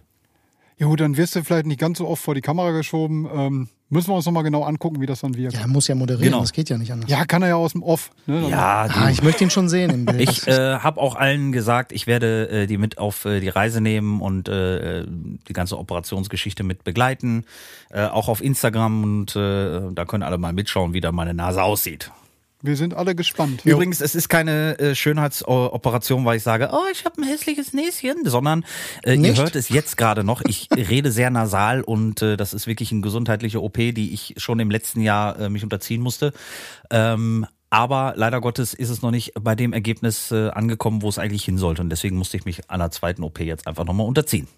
Speaker 1: Ja gut, dann wirst du vielleicht nicht ganz so oft vor die Kamera geschoben. Ähm, müssen wir uns nochmal genau angucken, wie das dann wirkt.
Speaker 3: Ja, er muss ja moderieren,
Speaker 2: Genau.
Speaker 3: das geht ja nicht anders.
Speaker 1: Ja, kann er ja aus dem Off. Ne?
Speaker 2: Ja,
Speaker 3: Ah, ich möchte ihn schon sehen im (laughs) Bild.
Speaker 2: Ich äh, habe auch allen gesagt, ich werde äh, die mit auf äh, die Reise nehmen und äh, die ganze Operationsgeschichte mit begleiten. Äh, auch auf Instagram und äh, da können alle mal mitschauen, wie da meine Nase aussieht.
Speaker 1: Wir sind alle gespannt.
Speaker 2: Übrigens, es ist keine äh, Schönheitsoperation, weil ich sage, oh, ich habe ein hässliches Näschen, sondern äh, ihr hört es jetzt gerade noch. Ich (laughs) rede sehr nasal und äh, das ist wirklich eine gesundheitliche OP, die ich schon im letzten Jahr äh, mich unterziehen musste. Ähm, aber leider Gottes ist es noch nicht bei dem Ergebnis äh, angekommen, wo es eigentlich hin sollte. Und deswegen musste ich mich einer zweiten OP jetzt einfach nochmal unterziehen.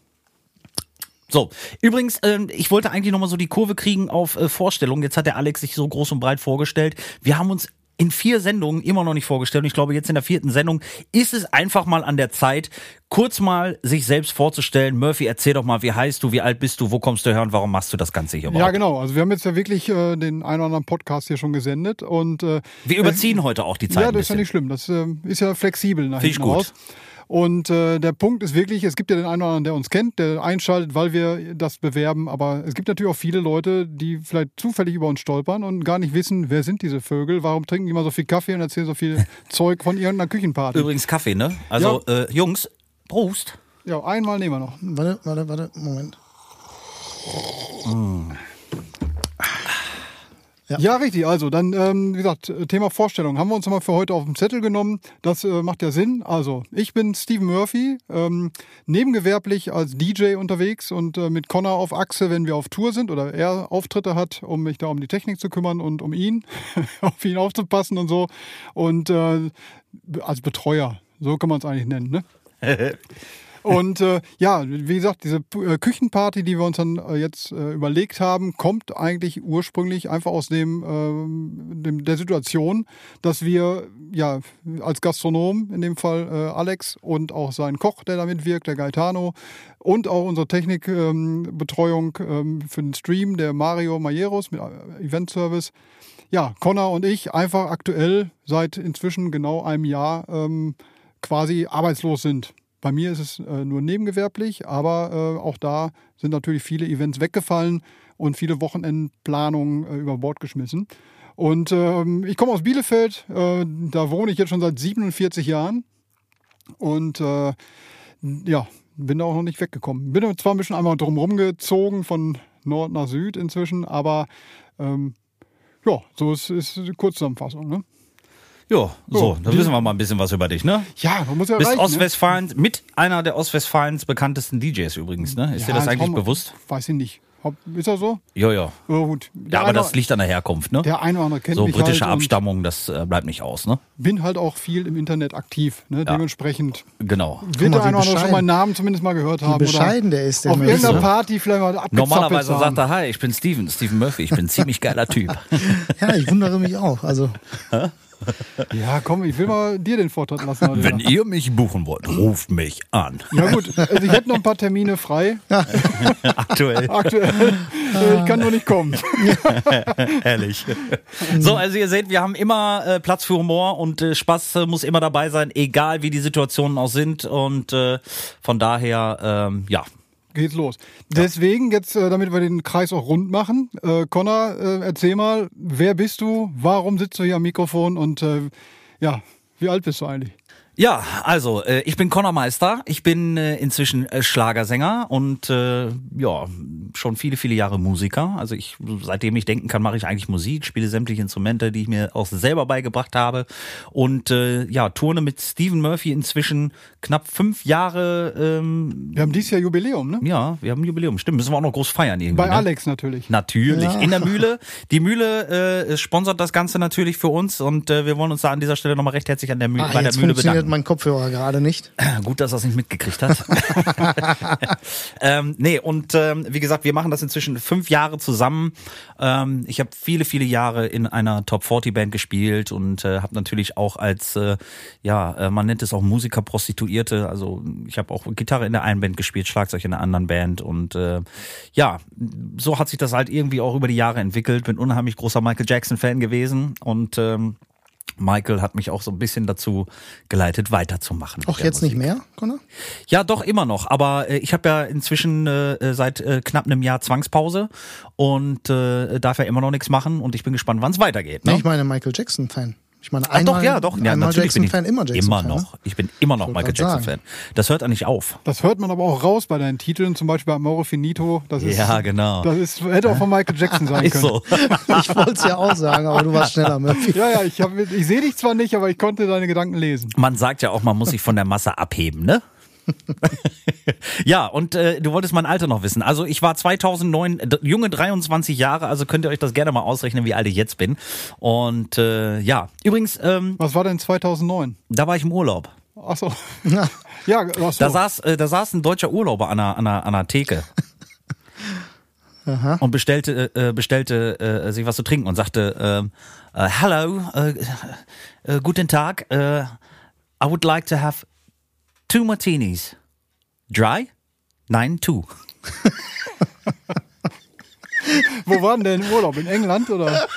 Speaker 2: So, übrigens, ähm, ich wollte eigentlich nochmal so die Kurve kriegen auf äh, Vorstellungen. Jetzt hat der Alex sich so groß und breit vorgestellt. Wir haben uns in vier Sendungen immer noch nicht vorgestellt. Und ich glaube, jetzt in der vierten Sendung ist es einfach mal an der Zeit, kurz mal sich selbst vorzustellen. Murphy, erzähl doch mal, wie heißt du, wie alt bist du, wo kommst du her und warum machst du das Ganze hier
Speaker 1: Ja,
Speaker 2: überhaupt?
Speaker 1: genau. Also wir haben jetzt ja wirklich äh, den einen oder anderen Podcast hier schon gesendet und äh,
Speaker 2: Wir überziehen heute auch die Zeit
Speaker 1: ja, das ist ja nicht schlimm. Das äh, ist ja flexibel nach
Speaker 2: Find ich gut.
Speaker 1: raus. Und äh, der Punkt ist wirklich, es gibt ja den einen oder anderen, der uns kennt, der einschaltet, weil wir das bewerben. Aber es gibt natürlich auch viele Leute, die vielleicht zufällig über uns stolpern und gar nicht wissen, wer sind diese Vögel, warum trinken die immer so viel Kaffee und erzählen so viel (laughs) Zeug von irgendeiner Küchenparty.
Speaker 2: Übrigens Kaffee, ne? Also, äh, Jungs, Prost.
Speaker 1: Ja, einmal nehmen wir noch.
Speaker 3: Warte, warte, warte, Moment.
Speaker 1: Ja.
Speaker 3: Ja.
Speaker 1: richtig. Also dann, ähm, wie gesagt, Thema Vorstellung haben wir uns nochmal für heute auf den Zettel genommen. Das äh, macht ja Sinn. Also ich bin Stephen Murphy, ähm, nebengewerblich als DJ unterwegs und äh, mit Connor auf Achse, wenn wir auf Tour sind oder er Auftritte hat, um mich da um die Technik zu kümmern und um ihn, (laughs) auf ihn aufzupassen und so. Und äh, als Betreuer, so kann man es eigentlich nennen. Ne? (laughs) Und äh, ja, wie gesagt, diese äh, Küchenparty, die wir uns dann äh, jetzt äh, überlegt haben, kommt eigentlich ursprünglich einfach aus dem, ähm, dem der Situation, dass wir ja als Gastronom, in dem Fall äh, Alex und auch sein Koch, der da mitwirkt, der Gaetano und auch unsere Technikbetreuung ähm, für den Stream, der Mario Majeros mit äh, Event Service, ja, Connor und ich einfach aktuell seit inzwischen genau einem Jahr ähm, quasi arbeitslos sind. Bei mir ist es äh, nur nebengewerblich, aber äh, auch da sind natürlich viele Events weggefallen und viele Wochenendplanungen äh, über Bord geschmissen. Und ähm, ich komme aus Bielefeld, äh, da wohne ich jetzt schon seit 47 Jahren und äh, ja, bin da auch noch nicht weggekommen. Bin zwar ein bisschen einmal drumherum gezogen von Nord nach Süd inzwischen, aber ähm, ja, so ist, ist die Kurzzusammenfassung. Ne?
Speaker 2: Ja, so,
Speaker 1: So,
Speaker 2: dann wissen wir mal ein bisschen was über dich, ne?
Speaker 1: Ja, man muss ja
Speaker 2: Bist
Speaker 1: reichen, ne?
Speaker 2: Ostwestfalens, mit einer der Ostwestfalens bekanntesten DJs übrigens, ne? Ist dir
Speaker 1: Ja,
Speaker 2: das
Speaker 1: jetzt
Speaker 2: eigentlich bewusst?
Speaker 1: Weiß ich nicht. Ist er so?
Speaker 2: Ja, ja.
Speaker 1: Ja, gut. Der
Speaker 2: Ja, aber
Speaker 1: eine-
Speaker 2: das liegt an der Herkunft, ne?
Speaker 1: Der eine oder andere kennt
Speaker 2: So
Speaker 1: mich
Speaker 2: britische
Speaker 1: halt
Speaker 2: Abstammung, das äh, bleibt nicht aus, ne?
Speaker 1: bin halt auch viel im Internet aktiv. Ne? Dementsprechend
Speaker 2: Genau.
Speaker 1: wird der
Speaker 3: wie
Speaker 1: eine oder andere schon meinen Namen zumindest mal gehört haben.
Speaker 3: bescheiden der ist, der
Speaker 1: Auf irgendeiner
Speaker 2: So.
Speaker 1: Party vielleicht mal
Speaker 2: Normalerweise
Speaker 1: haben.
Speaker 2: sagt er, hi, ich bin Steven, Steven Murphy, ich bin ein ziemlich geiler Typ. (laughs)
Speaker 3: Ja, ich wundere mich auch. Also, (laughs)
Speaker 1: Ja, komm, ich will mal dir den Vortritt lassen. Heute.
Speaker 2: Wenn ihr mich buchen wollt, ruft mich an.
Speaker 1: ja gut, also ich hätte noch ein paar Termine frei. (laughs)
Speaker 2: Aktuell.
Speaker 1: Aktuell. ich kann nur nicht kommen. (laughs)
Speaker 2: Ehrlich. So, also ihr seht, wir haben immer äh, Platz für Humor und äh, Spaß äh, muss immer dabei sein, egal wie die Situationen auch sind. Und äh, von daher, ähm, ja.
Speaker 1: Geht's los. Deswegen, jetzt, äh, damit wir den Kreis auch rund machen, äh, Connor, äh, erzähl mal, wer bist du, warum sitzt du hier am Mikrofon und äh, ja, wie alt bist du eigentlich?
Speaker 2: Ja, also äh, ich bin Conor Meister. Ich bin äh, inzwischen äh, Schlagersänger und äh, ja schon viele viele Jahre Musiker. Also ich seitdem ich denken kann, mache ich eigentlich Musik, spiele sämtliche Instrumente, die ich mir auch selber beigebracht habe und äh, ja turne mit Stephen Murphy inzwischen knapp fünf Jahre. Ähm,
Speaker 1: Wir haben dieses Jahr Jubiläum, ne?
Speaker 2: ja, wir haben Jubiläum. Stimmt, müssen wir auch noch groß feiern irgendwie.
Speaker 1: Bei
Speaker 2: ne?
Speaker 1: Alex natürlich.
Speaker 2: Natürlich,
Speaker 3: Ja.
Speaker 2: in der Mühle. (laughs) Die Mühle äh, sponsert das Ganze natürlich für uns und äh, wir wollen uns da an dieser Stelle nochmal recht herzlich an der Mühle,
Speaker 3: ah,
Speaker 2: bei der Mühle bedanken.
Speaker 3: Mein Kopfhörer gerade nicht. (clears throat)
Speaker 2: Gut, dass er es nicht mitgekriegt hat. (laughs) (laughs) ähm, nee, und ähm, wie gesagt, wir machen das inzwischen fünf Jahre zusammen. Ähm, ich habe viele, viele Jahre in einer Top 40 Band gespielt und äh, habe natürlich auch als, äh, ja, äh, man nennt es auch Musiker Prostituierte. Also ich habe auch Gitarre in der einen Band gespielt, Schlagzeug in der anderen Band und äh, ja, so hat sich das halt irgendwie auch über die Jahre entwickelt. Bin unheimlich großer Michael Jackson Fan gewesen und ähm, Michael hat mich auch so ein bisschen dazu geleitet, weiterzumachen.
Speaker 3: Auch jetzt nicht
Speaker 2: Musik.
Speaker 3: mehr, Connor?
Speaker 2: Ja, doch immer noch. Aber äh, ich habe ja inzwischen äh, seit äh, knapp einem Jahr Zwangspause und äh, darf ja immer noch nichts machen und ich bin gespannt, wann es weitergeht. Ne?
Speaker 3: Ich meine Michael Jackson-Fan. Ich meine,
Speaker 2: Ach
Speaker 3: einmal,
Speaker 2: doch, ja, doch. Ja,
Speaker 3: einmal
Speaker 2: natürlich bin ich
Speaker 3: Jackson-Fan, immer
Speaker 2: immer
Speaker 3: Jackson-Fan.
Speaker 2: noch.
Speaker 3: Ne?
Speaker 2: Ich bin immer noch Michael
Speaker 3: grad
Speaker 2: Jackson-Fan. Das hört ja nicht auf.
Speaker 1: Das hört man aber auch raus bei deinen Titeln, zum Beispiel bei Mauro Finito. Das ist,
Speaker 2: Ja, genau.
Speaker 1: Das ist, hätte auch von Michael Jackson sein können.
Speaker 2: so. (laughs) (laughs)
Speaker 3: Ich wollte es ja auch sagen, aber du warst schneller, Murphy.
Speaker 1: Ja, ja, ich, hab, ich sehe dich zwar nicht, aber ich konnte deine Gedanken lesen.
Speaker 2: Man sagt ja auch, man muss sich von der Masse abheben, ne? (laughs) ja, und äh, du wolltest mein Alter noch wissen. Also ich war 2009 d- junge 23 Jahre, also könnt ihr euch das gerne mal ausrechnen, wie alt ich jetzt bin. Und äh, ja, übrigens, ähm,
Speaker 1: Was war denn 2009?
Speaker 2: da war ich im Urlaub.
Speaker 1: Achso. (laughs) Ja, ach so.
Speaker 2: Da saß, äh, da saß ein deutscher Urlauber an einer, an einer, an einer Theke. (laughs) Und bestellte, äh, bestellte äh, sich was zu trinken und sagte, ähm, äh, hello, äh, äh, guten Tag, äh, I would like to have two martinis. Dry? Nein, two. (laughs)
Speaker 1: Wo waren denn im Urlaub? In England oder? (laughs)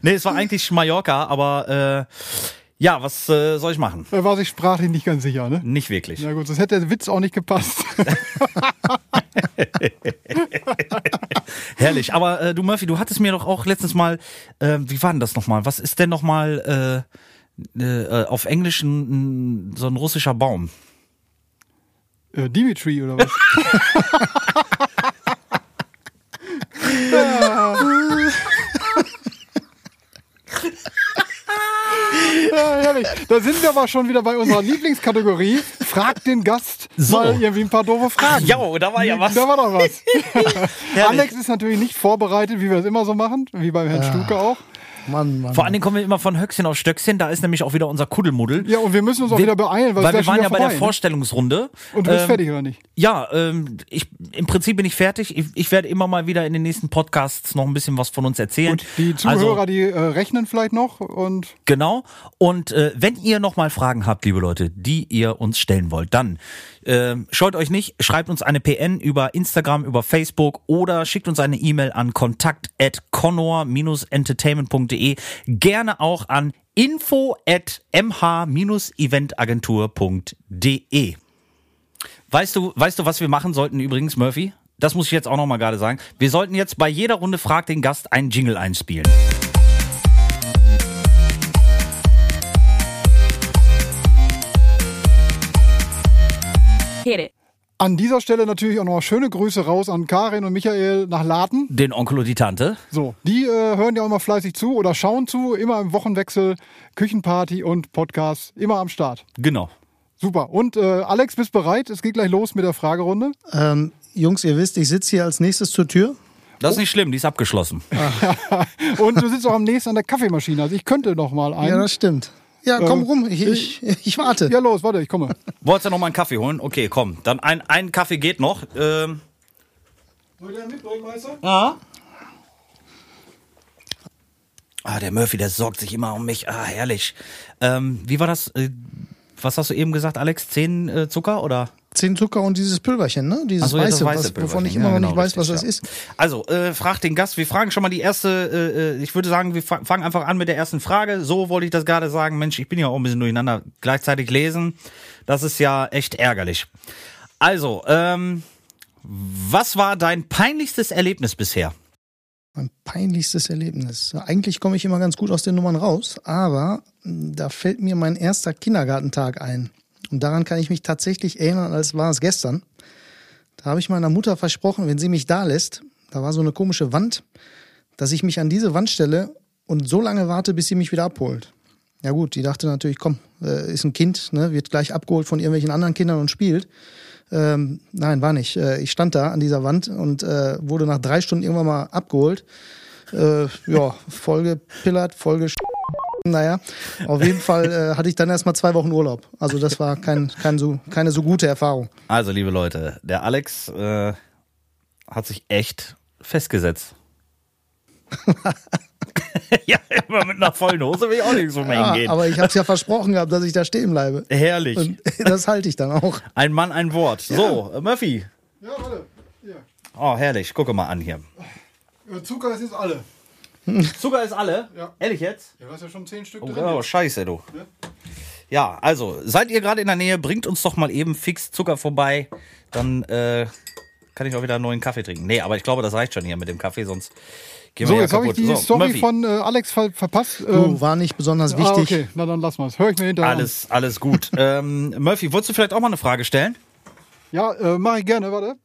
Speaker 2: Nee, es war eigentlich Mallorca, aber äh, Ja, was äh, soll ich machen?
Speaker 1: Da war sich sprachlich nicht ganz sicher, ne?
Speaker 2: Nicht wirklich.
Speaker 1: Ja gut, das hätte der Witz auch nicht gepasst. (laughs)
Speaker 2: Herrlich. Aber äh, du Murphy, du hattest mir doch auch letztens mal, äh, wie war denn das nochmal? Was ist denn nochmal äh, äh, auf Englisch ein, ein, so ein russischer Baum?
Speaker 1: äh, Dimitri oder was? Ja, herrlich. Da sind wir aber schon wieder bei unserer Lieblingskategorie. Frag den Gast
Speaker 2: So.
Speaker 1: mal irgendwie ein paar doofe Fragen.
Speaker 2: Ja, da war ja was.
Speaker 1: Da war doch was. (laughs) Alex ist natürlich nicht vorbereitet, wie wir es immer so machen, wie beim Herrn Stuke auch.
Speaker 3: Mann, Mann.
Speaker 2: Vor allen Dingen kommen wir immer von Höchstchen auf Stöckchen. Da ist nämlich auch wieder unser Kuddelmuddel.
Speaker 1: Ja, und wir müssen uns auch
Speaker 2: Wir-
Speaker 1: wieder beeilen, weil,
Speaker 2: Weil wir waren ja
Speaker 1: wieder
Speaker 2: bei der
Speaker 1: vorbei, ne?
Speaker 2: Vorstellungsrunde.
Speaker 1: Und du bist
Speaker 2: Ähm,
Speaker 1: fertig, oder nicht?
Speaker 2: Ja, ähm, ich, im Prinzip bin ich fertig. Ich, ich werde immer mal wieder in den nächsten Podcasts noch ein bisschen was von uns erzählen.
Speaker 1: Und die Zuhörer,
Speaker 2: Also,
Speaker 1: die äh, rechnen vielleicht noch und
Speaker 2: genau. Und äh, wenn ihr noch mal Fragen habt, liebe Leute, die ihr uns stellen wollt, dann ähm, scheut euch nicht, schreibt uns eine PN über Instagram, über Facebook oder schickt uns eine E-Mail an kontakt at entertainment.de. Gerne auch an info at mh-eventagentur.de. Weißt du, weißt du, was wir machen sollten übrigens, Murphy? Das muss ich jetzt auch noch mal gerade sagen. Wir sollten jetzt bei jeder Runde Frag den Gast einen Jingle einspielen.
Speaker 4: It.
Speaker 1: an dieser Stelle natürlich auch noch schöne Grüße raus an Karin und Michael nach Laden.
Speaker 2: Den Onkel und die Tante.
Speaker 1: So, die äh, hören ja auch immer fleißig zu oder schauen zu, immer im Wochenwechsel, Küchenparty und Podcast, immer am Start.
Speaker 2: Genau.
Speaker 1: Super. Und äh, Alex, bist bereit? Es geht gleich los mit der Fragerunde.
Speaker 3: Ähm, Jungs, ihr wisst, ich sitze hier als nächstes zur Tür.
Speaker 2: Das ist nicht schlimm, die ist abgeschlossen. (laughs)
Speaker 1: Und du sitzt auch am nächsten an der Kaffeemaschine. Also ich könnte noch mal
Speaker 3: Ja,
Speaker 1: einen.
Speaker 3: das stimmt. Ja, komm
Speaker 1: Ähm,
Speaker 3: rum, ich, ich, ich warte.
Speaker 1: Ja, los, warte, ich komme.
Speaker 2: Wolltest du noch mal einen Kaffee holen? Okay, komm. Dann ein, ein Kaffee geht noch. Ähm,
Speaker 1: Soll ich den mitbringen, Meister?
Speaker 2: ja. Ah, der Murphy, der sorgt sich immer um mich. Ah, herrlich. Ähm, wie war das? Äh, was hast du eben gesagt, Alex? Zehn äh, Zucker oder?
Speaker 3: Zehn Zucker und dieses Pülverchen, ne? Dieses
Speaker 2: so, ja,
Speaker 3: weiße,
Speaker 2: weiße
Speaker 3: was, wovon ich
Speaker 2: Ja,
Speaker 3: immer noch
Speaker 2: genau,
Speaker 3: nicht weiß, was das
Speaker 2: ja.
Speaker 3: ist.
Speaker 2: Also, äh, frag den Gast. Wir fragen schon mal die erste, äh, äh, ich würde sagen, wir fa- fangen einfach an mit der ersten Frage. So wollte ich das gerade sagen. Mensch, ich bin ja auch ein bisschen durcheinander. Gleichzeitig lesen, das ist ja echt ärgerlich. Also, ähm, was war dein peinlichstes Erlebnis bisher?
Speaker 3: Mein peinlichstes Erlebnis. Eigentlich komme ich immer ganz gut aus den Nummern raus, aber mh, da fällt mir mein erster Kindergartentag ein. Und daran kann ich mich tatsächlich erinnern, als war es gestern. Da habe ich meiner Mutter versprochen, wenn sie mich da lässt, da war so eine komische Wand, dass ich mich an diese Wand stelle und so lange warte, bis sie mich wieder abholt. Ja gut, die dachte natürlich, komm, äh, ist ein Kind, ne, wird gleich abgeholt von irgendwelchen anderen Kindern und spielt. Ähm, nein, war nicht. Äh, ich stand da an dieser Wand und äh, wurde nach drei Stunden irgendwann mal abgeholt. Äh, ja, vollgepillert, vollgesch... Naja, auf jeden (laughs) Fall äh, hatte ich dann erstmal zwei Wochen Urlaub. Also das war kein, kein so, keine so gute Erfahrung.
Speaker 2: Also, liebe Leute, der Alex äh, hat sich echt festgesetzt. (laughs) ja, immer mit einer vollen Hose will ich auch nirgendwo mehr
Speaker 3: Ja,
Speaker 2: hingehen.
Speaker 3: aber ich habe es ja versprochen gehabt, dass ich da stehen bleibe.
Speaker 2: Herrlich.
Speaker 3: Und (laughs) das halte ich dann auch.
Speaker 2: Ein Mann, ein Wort. So, äh, Murphy.
Speaker 1: Ja, warte. Hier.
Speaker 2: Oh, herrlich. Gucke mal an hier.
Speaker 1: Zucker ist jetzt alle. (laughs)
Speaker 2: Zucker ist alle?
Speaker 1: Ja.
Speaker 2: Ehrlich jetzt?
Speaker 1: Ja, du hast ja schon zehn Stück
Speaker 2: Oh,
Speaker 1: drin.
Speaker 2: oh, scheiße, du. Ja, also, seid ihr gerade in der Nähe, bringt uns doch mal eben fix Zucker vorbei. Dann äh, kann ich auch wieder einen neuen Kaffee trinken. Nee, aber ich glaube, das reicht schon hier mit dem Kaffee, sonst gehen
Speaker 1: So,
Speaker 2: wir ja
Speaker 1: jetzt habe ich
Speaker 2: kaputt.
Speaker 1: die
Speaker 2: so,
Speaker 1: Story
Speaker 2: Murphy.
Speaker 1: von äh, Alex ver verpasst.
Speaker 3: Du,
Speaker 1: Ähm,
Speaker 3: war nicht besonders
Speaker 1: ah,
Speaker 3: wichtig.
Speaker 1: okay, na dann lass mal. Hör ich mir hinterher an.
Speaker 2: Alles, alles gut. (laughs) ähm, Murphy, wolltest du vielleicht auch mal eine Frage stellen?
Speaker 1: Ja, äh, mache ich gerne, warte.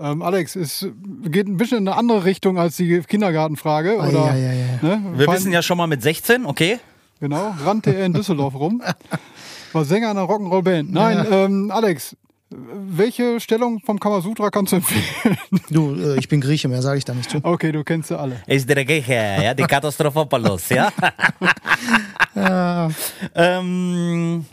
Speaker 1: Ähm, Alex, es geht ein bisschen in eine andere Richtung als die Kindergartenfrage.
Speaker 3: Ei,
Speaker 1: oder,
Speaker 3: ei, ei, ei.
Speaker 1: Ne?
Speaker 2: Wir
Speaker 1: Fein-
Speaker 2: wissen ja schon mal mit 16, okay?
Speaker 1: Genau, rannte er in Düsseldorf rum. (laughs) War Sänger einer Rock'n'Roll-Band. Nein, ähm, Alex, welche Stellung vom Kamasutra kannst du empfehlen? (laughs)
Speaker 3: Du, äh, ich bin Grieche, mehr sage ich da nicht zu.
Speaker 1: okay, du kennst sie alle.
Speaker 2: Ist der Geche, ja, die Katastrophopolis, (laughs) ja? ähm,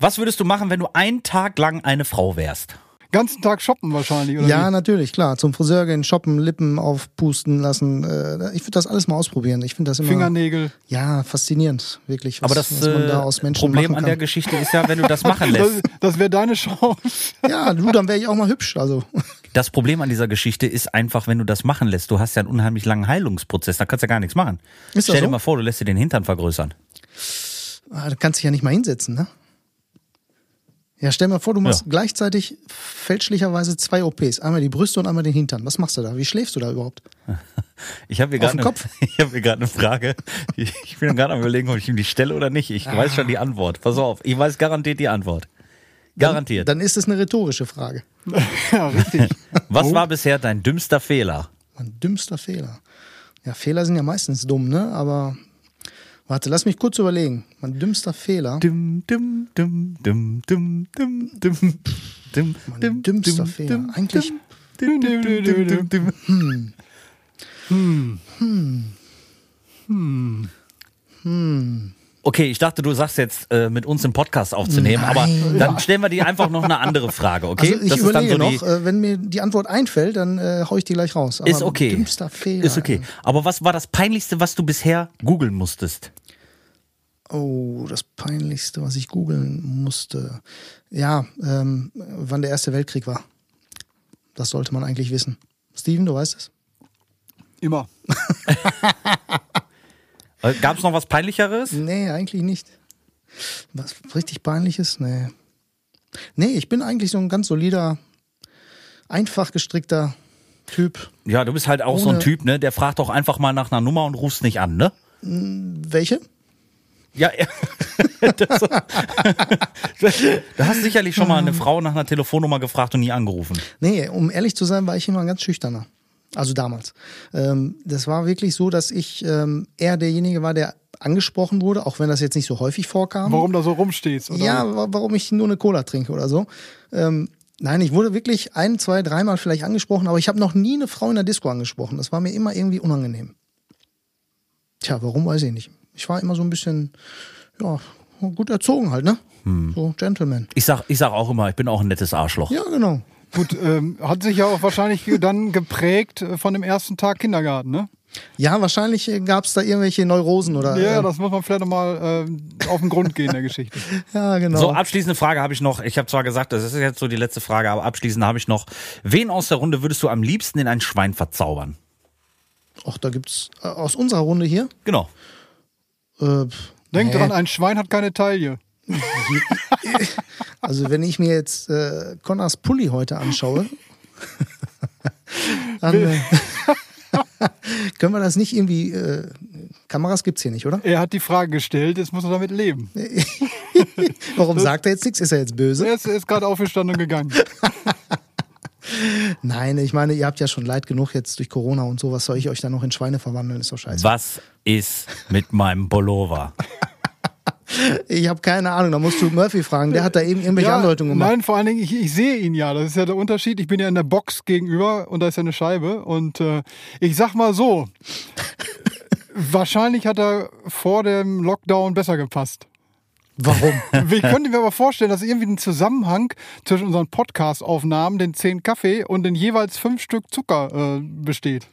Speaker 2: was würdest du machen, wenn du einen Tag lang eine Frau wärst?
Speaker 1: Ganzen Tag shoppen wahrscheinlich, oder?
Speaker 3: Ja,
Speaker 1: wie?
Speaker 3: natürlich, klar. Zum Friseur gehen, shoppen, Lippen aufpusten lassen. Äh, ich würde das alles mal ausprobieren. Ich finde das immer
Speaker 1: Fingernägel.
Speaker 3: ja faszinierend, wirklich. Was,
Speaker 2: Aber das
Speaker 3: was man da
Speaker 2: äh,
Speaker 3: aus Menschen
Speaker 2: Problem an der. Geschichte ist ja, wenn du das machen
Speaker 1: Das, (laughs)
Speaker 2: lässt.
Speaker 1: das wäre deine Chance. (laughs)
Speaker 3: Ja, du, dann wäre ich auch mal hübsch. Also
Speaker 2: Das Problem an dieser Geschichte ist einfach, wenn du das machen lässt, du hast ja einen unheimlich langen Heilungsprozess, da kannst du ja gar nichts machen.
Speaker 3: Ist das
Speaker 2: Stell dir
Speaker 3: so?
Speaker 2: mal vor, du lässt dir den Hintern vergrößern.
Speaker 3: Ah, du kannst dich ja nicht mal hinsetzen, ne? Ja, stell dir mal vor, du machst
Speaker 2: Ja.
Speaker 3: gleichzeitig fälschlicherweise zwei OPs. Einmal die Brüste und einmal den Hintern. Was machst du da? Wie schläfst du da überhaupt? (laughs)
Speaker 2: Ich habe hier
Speaker 3: Auf
Speaker 2: gerade
Speaker 3: den
Speaker 2: eine,
Speaker 3: Kopf? (laughs)
Speaker 2: ich habe hier gerade eine Frage. Ich ich bin gerade am überlegen, ob ich ihm die stelle oder nicht. Ich weiß schon die Antwort. Pass auf, ich weiß garantiert die Antwort. Garantiert.
Speaker 3: Dann ist es eine rhetorische Frage. (laughs)
Speaker 1: Ja, richtig.
Speaker 2: Was war bisher dein dümmster Fehler?
Speaker 3: Mein dümmster Fehler. Ja, Fehler sind ja meistens dumm, ne? Aber warte, lass mich kurz überlegen. Mein dümmster Fehler.
Speaker 2: Dum, dum, dum, dum, dum, dum, dum, dum,
Speaker 3: Mein dümmster Fehler. Eigentlich
Speaker 2: dum, dum, dum, dum. Okay, ich dachte, du sagst jetzt, äh, mit uns im Podcast aufzunehmen, aber (laughs)
Speaker 3: Nein.
Speaker 2: dann stellen wir dir einfach noch eine andere Frage, okay?
Speaker 3: Also ich überlege noch, äh, wenn mir die Antwort einfällt, dann äh, hau ich die gleich raus. Aber
Speaker 2: Ist okay.
Speaker 3: Dümmster Fehler.
Speaker 2: Ist okay. Aber was war das Peinlichste, was du bisher googeln musstest?
Speaker 3: Oh, das Peinlichste, was ich googeln musste. Ja, ähm, wann der Erste Weltkrieg war. Das sollte man eigentlich wissen. Steven, du weißt es?
Speaker 1: Immer. (laughs)
Speaker 2: Gab es noch was Peinlicheres?
Speaker 3: Nee, eigentlich nicht. Was richtig peinliches? Nee. Nee, ich bin eigentlich so ein ganz solider, einfach gestrickter Typ.
Speaker 2: Ja, du bist halt auch so ein Typ, ne? Der fragt doch einfach mal nach einer Nummer und rufst nicht an, ne?
Speaker 3: Welche?
Speaker 2: Ja, ja. (laughs) das, du hast sicherlich schon mal eine Frau nach einer Telefonnummer gefragt und nie angerufen.
Speaker 3: Nee, um ehrlich zu sein, war ich immer ein ganz schüchterner. Also damals. Ähm, das war wirklich so, dass ich ähm, eher derjenige war, der angesprochen wurde, auch wenn das jetzt nicht so häufig vorkam.
Speaker 1: Warum da so rumstehst? Oder?
Speaker 3: Ja, wa- warum ich nur eine Cola trinke oder so. Ähm, nein, ich wurde wirklich ein, zwei, dreimal vielleicht angesprochen, aber ich habe noch nie eine Frau in der Disco angesprochen. Das war mir immer irgendwie unangenehm. Tja, warum weiß ich nicht. Ich war immer so ein bisschen, ja, gut erzogen halt, ne? So Gentleman.
Speaker 2: Ich sag, ich sag auch immer, ich bin auch ein nettes Arschloch.
Speaker 3: Ja, genau.
Speaker 1: Gut, ähm, hat sich ja auch wahrscheinlich dann geprägt äh, von dem ersten Tag Kindergarten, ne?
Speaker 3: Ja, wahrscheinlich gab es da irgendwelche Neurosen oder.
Speaker 1: Ja,
Speaker 3: äh,
Speaker 1: das muss man vielleicht nochmal äh, auf den Grund gehen der Geschichte. (laughs)
Speaker 3: ja genau.
Speaker 2: So, abschließende Frage habe ich noch. Ich habe zwar gesagt, das ist jetzt so die letzte Frage, aber abschließend habe ich noch. Wen aus der Runde würdest du am liebsten in ein Schwein verzaubern?
Speaker 3: Ach, da gibt's äh, aus unserer Runde hier.
Speaker 2: Genau.
Speaker 3: Äh,
Speaker 1: Denk
Speaker 3: nee.
Speaker 1: dran, ein Schwein hat keine Taille. (laughs) (laughs)
Speaker 3: Also wenn ich mir jetzt äh, Connors Pulli heute anschaue, (laughs) dann äh, (laughs) können wir das nicht irgendwie. Äh, Kameras gibt's hier nicht, oder?
Speaker 1: Er hat die Frage gestellt, jetzt muss er damit leben. (laughs)
Speaker 3: Warum sagt er jetzt nichts? Ist er jetzt böse?
Speaker 1: Er ist, ist gerade aufgestanden und gegangen.
Speaker 3: Nein, ich meine, ihr habt ja schon leid genug jetzt durch Corona und so. Was soll ich euch dann noch in Schweine verwandeln? Ist doch scheiße.
Speaker 2: Was ist mit meinem Pullover?
Speaker 3: Ich habe keine Ahnung. Da musst du Murphy fragen. Der hat da eben irgendwelche Andeutungen gemacht.
Speaker 1: Nein, vor allen Dingen, ich, ich sehe ihn ja. Das ist ja der Unterschied. Ich bin ja in der Box gegenüber und da ist ja eine Scheibe. Und äh, ich sag mal so, wahrscheinlich hat er vor dem Lockdown besser gepasst.
Speaker 3: Warum? (laughs)
Speaker 1: Ich könnte mir aber vorstellen, dass irgendwie ein Zusammenhang zwischen unseren Podcast-Aufnahmen, den zehn Kaffee und den jeweils fünf Stück Zucker äh, besteht.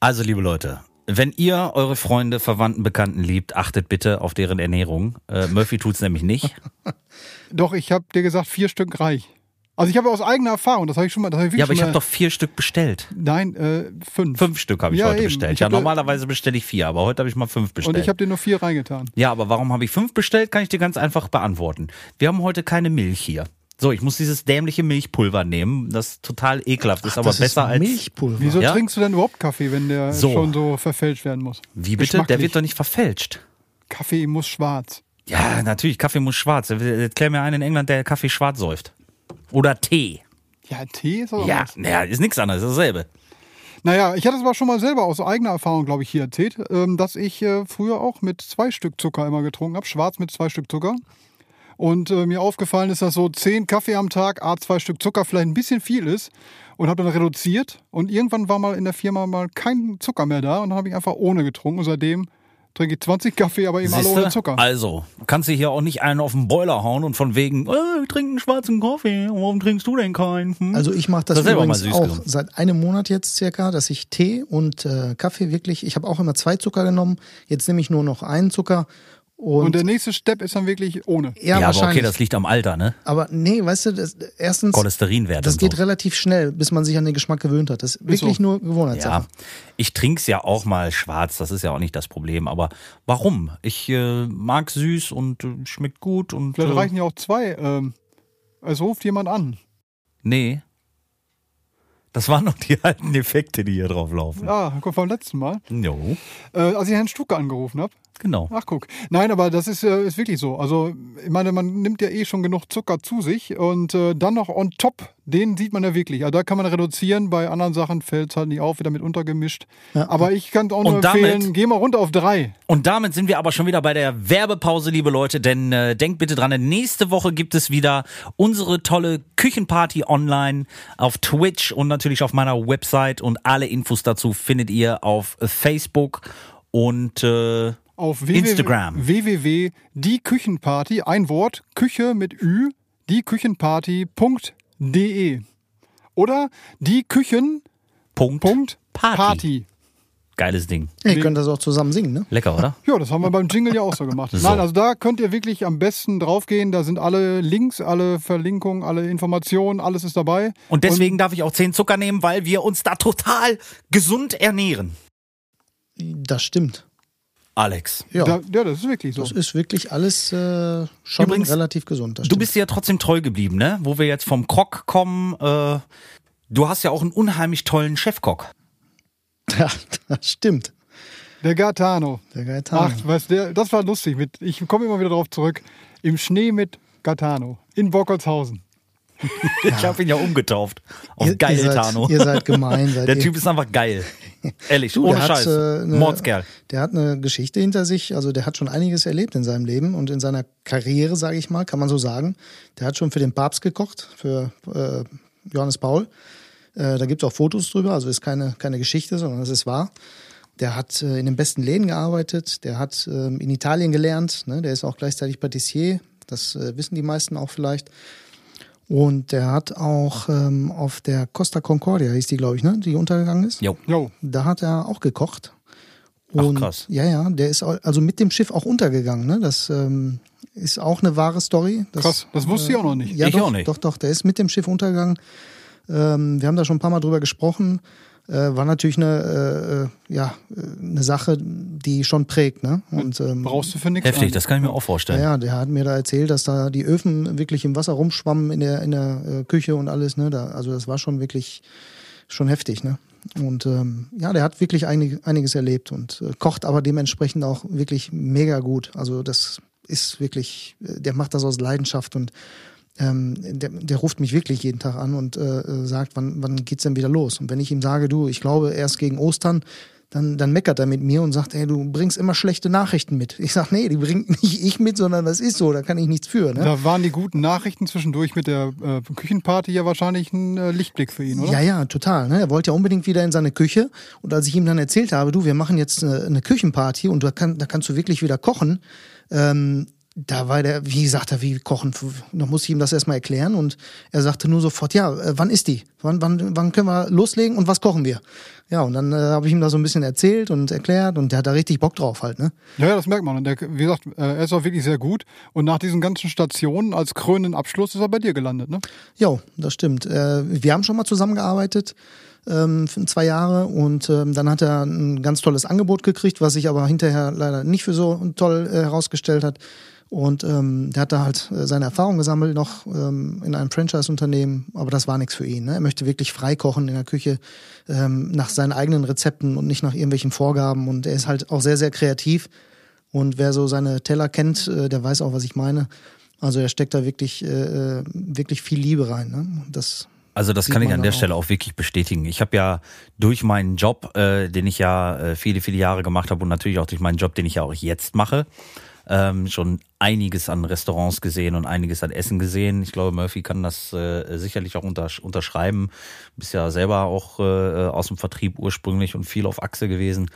Speaker 2: Also, liebe Leute, wenn ihr eure Freunde, Verwandten, Bekannten liebt, achtet bitte auf deren Ernährung. Äh, Murphy tut's nämlich nicht. (laughs)
Speaker 1: Doch, ich habe dir gesagt, vier Stück reich. Also ich habe aus eigener Erfahrung, das habe ich schon mal. Das hab ich
Speaker 2: Ja, aber ich habe doch vier Stück bestellt.
Speaker 1: Nein, äh, fünf.
Speaker 2: Fünf Stück habe ich
Speaker 1: Ja,
Speaker 2: heute
Speaker 1: eben.
Speaker 2: bestellt.
Speaker 1: Ich
Speaker 2: Ja, normalerweise bestelle ich vier, aber heute habe ich mal fünf bestellt.
Speaker 1: Und ich habe dir nur vier reingetan.
Speaker 2: ja, aber warum habe ich fünf bestellt, kann ich dir ganz einfach beantworten. Wir haben heute keine Milch hier. So, ich muss dieses dämliche Milchpulver nehmen, das total ekelhaft ist, aber
Speaker 3: das
Speaker 2: besser
Speaker 3: ist
Speaker 2: als.
Speaker 3: Milchpulver.
Speaker 1: Wieso
Speaker 2: Ja?
Speaker 1: trinkst du denn überhaupt Kaffee, wenn der
Speaker 2: So.
Speaker 1: schon so verfälscht werden muss?
Speaker 2: Wie bitte? Der wird doch nicht verfälscht.
Speaker 1: Kaffee muss schwarz.
Speaker 2: Ja, natürlich, Kaffee muss schwarz. Erklär mir einen in England, der Kaffee schwarz säuft. Oder Tee.
Speaker 1: Ja, Tee ist aber
Speaker 2: Ja, naja, ist nichts anderes, ist dasselbe.
Speaker 1: Naja, ich hatte es aber schon mal selber aus eigener Erfahrung, glaube ich, hier erzählt, ähm, dass ich äh, früher auch mit zwei Stück Zucker immer getrunken habe. Schwarz mit zwei Stück Zucker. Und äh, mir aufgefallen ist, dass so zehn Kaffee am Tag, a zwei Stück Zucker vielleicht ein bisschen viel ist. Und habe dann reduziert. Und irgendwann war mal in der Firma mal kein Zucker mehr da. Und dann habe ich einfach ohne getrunken. Und seitdem trinke ich 20 Kaffee, aber eben alle ohne? Zucker.
Speaker 2: Also, kannst du hier auch nicht einen auf den Boiler hauen und von wegen, äh, ich trinke einen schwarzen Kaffee, warum trinkst du denn keinen? Hm?
Speaker 3: Also ich mache das
Speaker 2: Das selber mal
Speaker 3: übrigens
Speaker 2: süß
Speaker 3: auch
Speaker 2: genommen.
Speaker 3: seit einem Monat jetzt circa, dass ich Tee und äh, Kaffee wirklich, ich habe auch immer zwei Zucker genommen, jetzt nehme ich nur noch einen Zucker Und,
Speaker 1: Und der nächste Step ist dann wirklich ohne.
Speaker 3: ja,
Speaker 2: Ja, aber
Speaker 3: wahrscheinlich.
Speaker 2: okay, das liegt am Alter, ne?
Speaker 3: aber nee, weißt du, das, erstens,
Speaker 2: Cholesterinwert
Speaker 3: das
Speaker 2: und
Speaker 3: geht
Speaker 2: so.
Speaker 3: relativ schnell, bis man sich an den Geschmack gewöhnt hat. Das ist wirklich
Speaker 1: so.
Speaker 3: nur Gewohnheitssache.
Speaker 2: Ja, ich trink's ja auch mal schwarz, das ist ja auch nicht das Problem. Aber warum? Ich äh, mag süß und äh, schmeckt gut und
Speaker 1: Vielleicht
Speaker 2: äh,
Speaker 1: reichen ja auch zwei. Ähm, es ruft jemand an.
Speaker 2: nee. Das waren noch die alten Effekte, die hier drauf laufen.
Speaker 1: Ah, guck, vom letzten Mal.
Speaker 2: Jo,
Speaker 1: Äh, als ich Herrn Stucke angerufen habe.
Speaker 2: Genau.
Speaker 1: Ach, guck. Nein, aber das ist, äh, ist wirklich so. Also, ich meine, man nimmt ja eh schon genug Zucker zu sich und äh, dann noch on top, den sieht man ja wirklich. Also, da kann man reduzieren. Bei anderen Sachen fällt es halt nicht auf, wieder mit untergemischt.
Speaker 3: Ja.
Speaker 1: Aber ich kann es auch nur
Speaker 2: Und damit-
Speaker 1: empfehlen, geh mal runter auf drei.
Speaker 2: Und damit sind wir aber schon wieder bei der Werbepause, liebe Leute, denn äh, denkt bitte dran, nächste Woche gibt es wieder unsere tolle Küchenparty online auf Twitch und natürlich auf meiner Website und alle Infos dazu findet ihr auf Facebook und äh,
Speaker 1: Auf
Speaker 2: Instagram.
Speaker 1: www. Die Küchenparty, ein Wort, Küche mit Ü, dieküchenparty.de. Oder die Küchen.
Speaker 2: Punkt,
Speaker 1: Punkt
Speaker 2: Party.
Speaker 1: Party.
Speaker 2: Geiles Ding.
Speaker 3: Ihr könnt das auch zusammen singen, ne?
Speaker 2: Lecker, oder?
Speaker 1: Ja, das haben wir beim Jingle ja auch so gemacht. (laughs)
Speaker 2: So.
Speaker 1: Nein, also da könnt ihr wirklich am besten draufgehen. Da sind alle Links, alle Verlinkungen, alle Informationen, alles ist dabei.
Speaker 2: Und deswegen darf ich auch 10 Zucker nehmen, weil wir uns da total gesund ernähren.
Speaker 3: Das stimmt.
Speaker 2: Alex,
Speaker 3: Ja.
Speaker 1: Da, ja, das ist wirklich so.
Speaker 3: Das ist wirklich alles äh, schon
Speaker 2: Übrigens,
Speaker 3: relativ gesund.
Speaker 2: Du bist dir ja trotzdem treu geblieben, ne? Wo wir jetzt vom Kock kommen. Äh, du hast ja auch einen unheimlich tollen Chefkock. (laughs)
Speaker 3: Ja, das stimmt.
Speaker 1: Der Gaetano.
Speaker 3: Der Gaetano.
Speaker 1: Ach, was der, das war lustig. Mit, ich komme immer wieder drauf zurück. Im Schnee mit Gaetano in Bockertshausen. (laughs)
Speaker 2: Ich habe ihn ja umgetauft auf
Speaker 3: Ihr-
Speaker 2: Geil
Speaker 3: ihr seid,
Speaker 2: Tano.
Speaker 3: Ihr seid gemein. (laughs) Seid
Speaker 2: Der
Speaker 3: ihr.
Speaker 2: Typ ist einfach geil. (laughs) Ehrlich,
Speaker 3: Du,
Speaker 2: ohne
Speaker 3: der hat,
Speaker 2: Scheiß.
Speaker 3: äh, ne-
Speaker 2: Mordskerl.
Speaker 3: Der hat eine Geschichte hinter sich, also der hat schon einiges erlebt in seinem Leben und in seiner Karriere, sage ich mal, kann man so sagen. Der hat schon für den Papst gekocht, für äh, Johannes Paul. Äh, da gibt es auch Fotos drüber, also ist keine, keine Geschichte, sondern es ist wahr. Der hat äh, in den besten Läden gearbeitet, der hat ähm, in Italien gelernt, ne? der ist auch gleichzeitig Patissier, das äh, wissen die meisten auch vielleicht. Und der hat auch ähm, auf der Costa Concordia, hieß die, glaube ich, ne? die untergegangen ist.
Speaker 2: Jo.
Speaker 1: Jo,
Speaker 3: Da hat er auch gekocht.
Speaker 2: Ach,
Speaker 3: Und,
Speaker 2: krass.
Speaker 3: Ja, ja, der ist also mit dem Schiff auch untergegangen. Ne? Das ähm, ist auch eine wahre Story. Das,
Speaker 1: krass. Das wusste ich auch noch nicht.
Speaker 3: Ja,
Speaker 2: Ich
Speaker 3: doch,
Speaker 2: auch nicht.
Speaker 3: doch, doch. Der ist mit dem Schiff untergegangen. Ähm, wir haben da schon ein paar Mal drüber gesprochen. Äh, war natürlich eine, äh, äh, ja, eine Sache, die schon prägt. Ne? Und, ähm,
Speaker 1: Brauchst du für nichts.
Speaker 2: Heftig,
Speaker 1: an.
Speaker 2: das kann ich mir auch vorstellen.
Speaker 3: ja, ja, der hat mir da erzählt, dass da die Öfen wirklich im Wasser rumschwammen in der, in der äh, Küche und alles. Ne? Da, also das war schon wirklich schon heftig. Ne? Und ähm, ja, der hat wirklich einig, einiges erlebt und äh, kocht aber dementsprechend auch wirklich mega gut. Also das ist wirklich, äh, der macht das aus Leidenschaft und ähm, der, der ruft mich wirklich jeden Tag an und äh, äh, sagt, wann, wann geht's denn wieder los? Und wenn ich ihm sage, du, ich glaube erst gegen Ostern, dann, dann meckert er mit mir und sagt, ey, du bringst immer schlechte Nachrichten mit. Ich sag, nee, die bringt (laughs) nicht ich mit, sondern das ist so, da kann ich nichts für. Ne?
Speaker 1: Da waren die guten Nachrichten zwischendurch mit der äh, Küchenparty ja wahrscheinlich ein äh, Lichtblick für ihn, oder?
Speaker 3: Ja, ja, total. Ne? Er wollte ja unbedingt wieder in seine Küche. Und als ich ihm dann erzählt habe, du, wir machen jetzt eine, eine Küchenparty und da, kann, da kannst du wirklich wieder kochen, ähm, da war der, wie sagt er, wie kochen? Da musste ich ihm das erstmal erklären und er sagte nur sofort, ja, äh, wann ist die? Wann, wann, wann können wir loslegen und was kochen wir? Ja, und dann äh, habe ich ihm da so ein bisschen erzählt und erklärt und der hat da richtig Bock drauf halt, ne?
Speaker 1: Ja, ja, das merkt man. Und der, wie gesagt, äh, er ist auch wirklich sehr gut. Und nach diesen ganzen Stationen als krönenden Abschluss ist er bei dir gelandet, ne?
Speaker 3: Jo, das stimmt. Äh, wir haben schon mal zusammengearbeitet ähm, zwei Jahre und ähm, dann hat er ein ganz tolles Angebot gekriegt, was sich aber hinterher leider nicht für so toll äh, herausgestellt hat. Und ähm, der hat da halt äh, seine Erfahrung gesammelt noch ähm, in einem Franchise-Unternehmen, aber das war nichts für ihn. Ne? Er möchte wirklich frei kochen in der Küche ähm, nach seinen eigenen Rezepten und nicht nach irgendwelchen Vorgaben. Und er ist halt auch sehr, sehr kreativ. Und wer so seine Teller kennt, äh, der weiß auch, was ich meine. Also er steckt da wirklich, äh, äh, wirklich viel Liebe rein. Ne? Das
Speaker 2: Also das
Speaker 3: Sieht
Speaker 2: kann ich an der
Speaker 3: auch.
Speaker 2: Stelle auch wirklich bestätigen. Ich habe ja durch meinen Job, äh, den ich ja äh, viele, viele Jahre gemacht habe und natürlich auch durch meinen Job, den ich ja auch jetzt mache, ähm, schon einiges an Restaurants gesehen und einiges an Essen gesehen. Ich glaube, Murphy kann das äh, sicherlich auch untersch unterschreiben. Bist ja selber auch äh, aus dem Vertrieb ursprünglich und viel auf Achse gewesen.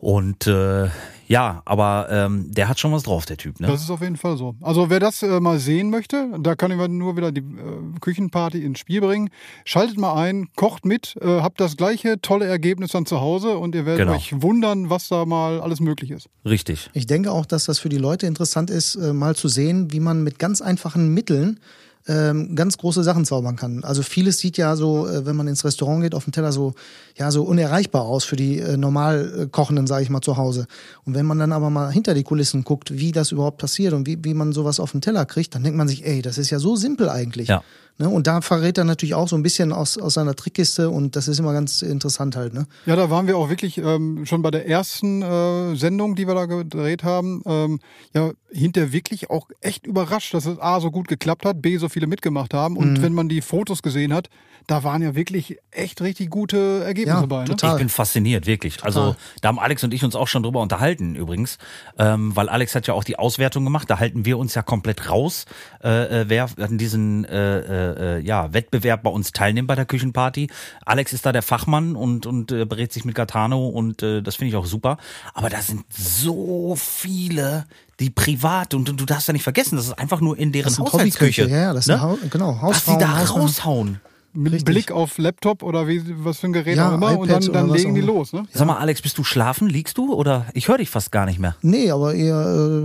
Speaker 2: Und äh, ja, aber ähm, der hat schon was drauf, der Typ. Ne?
Speaker 1: Das ist auf jeden Fall so. Also wer das äh, mal sehen möchte, da kann ich nur wieder die äh, Küchenparty ins Spiel bringen. Schaltet mal ein, kocht mit, äh, habt das gleiche tolle Ergebnis dann zu Hause und ihr werdet
Speaker 2: Genau.
Speaker 1: euch wundern, was da mal alles möglich ist.
Speaker 2: Richtig.
Speaker 3: Ich denke auch, dass das für die Leute interessant ist, äh, mal zu sehen, wie man mit ganz einfachen Mitteln ähm, ganz große Sachen zaubern kann. Also vieles sieht ja so, äh, wenn man ins Restaurant geht, auf dem Teller so, ja, so unerreichbar aus für die äh, normal äh, Kochenden, sage ich mal, zu Hause. Und wenn man dann aber mal hinter die Kulissen guckt, wie das überhaupt passiert und wie, wie man sowas auf den Teller kriegt, dann denkt man sich, ey, das ist ja so simpel eigentlich.
Speaker 2: Ja.
Speaker 3: Ne? Und da verrät er natürlich auch so ein bisschen aus, aus seiner Trickkiste und das ist immer ganz interessant halt. Ne?
Speaker 1: Ja, da waren wir auch wirklich ähm, schon bei der ersten äh, Sendung, die wir da gedreht haben, ähm, ja, hinterher wirklich auch echt überrascht, dass es A so gut geklappt hat, B so viele mitgemacht haben. Und
Speaker 3: Mhm.
Speaker 1: wenn man die Fotos gesehen hat, da waren ja wirklich echt richtig gute Ergebnisse
Speaker 3: Ja,
Speaker 1: bei. Ne?
Speaker 3: total.
Speaker 2: Ich bin fasziniert, wirklich. Also da haben Alex und ich uns auch schon drüber unterhalten übrigens, ähm, weil Alex hat ja auch die Auswertung gemacht. Da halten wir uns ja komplett raus, äh, äh, wer an diesen äh, äh, ja, Wettbewerb bei uns teilnimmt bei der Küchenparty. Alex ist da der Fachmann und, und äh, berät sich mit Gatano und äh, das finde ich auch super. Aber da sind so viele, die privat und, und du darfst ja nicht vergessen, das ist einfach nur in deren Haushaltsküche.
Speaker 3: Hobbyküche, ja, ja, das
Speaker 2: ne?
Speaker 3: sind Hau- genau,
Speaker 2: Was die
Speaker 3: Hausfrauen,
Speaker 2: da
Speaker 3: Hausfrauen.
Speaker 2: raushauen.
Speaker 1: Mit
Speaker 3: Richtig.
Speaker 1: Blick auf Laptop oder wie, was für ein Gerät
Speaker 3: Ja,
Speaker 1: auch immer. und
Speaker 3: iPad
Speaker 1: dann, dann legen die los. Ne?
Speaker 2: Sag mal, Alex, bist du schlafen? Liegst du? Oder ich höre dich fast gar nicht mehr.
Speaker 3: Nee, aber ihr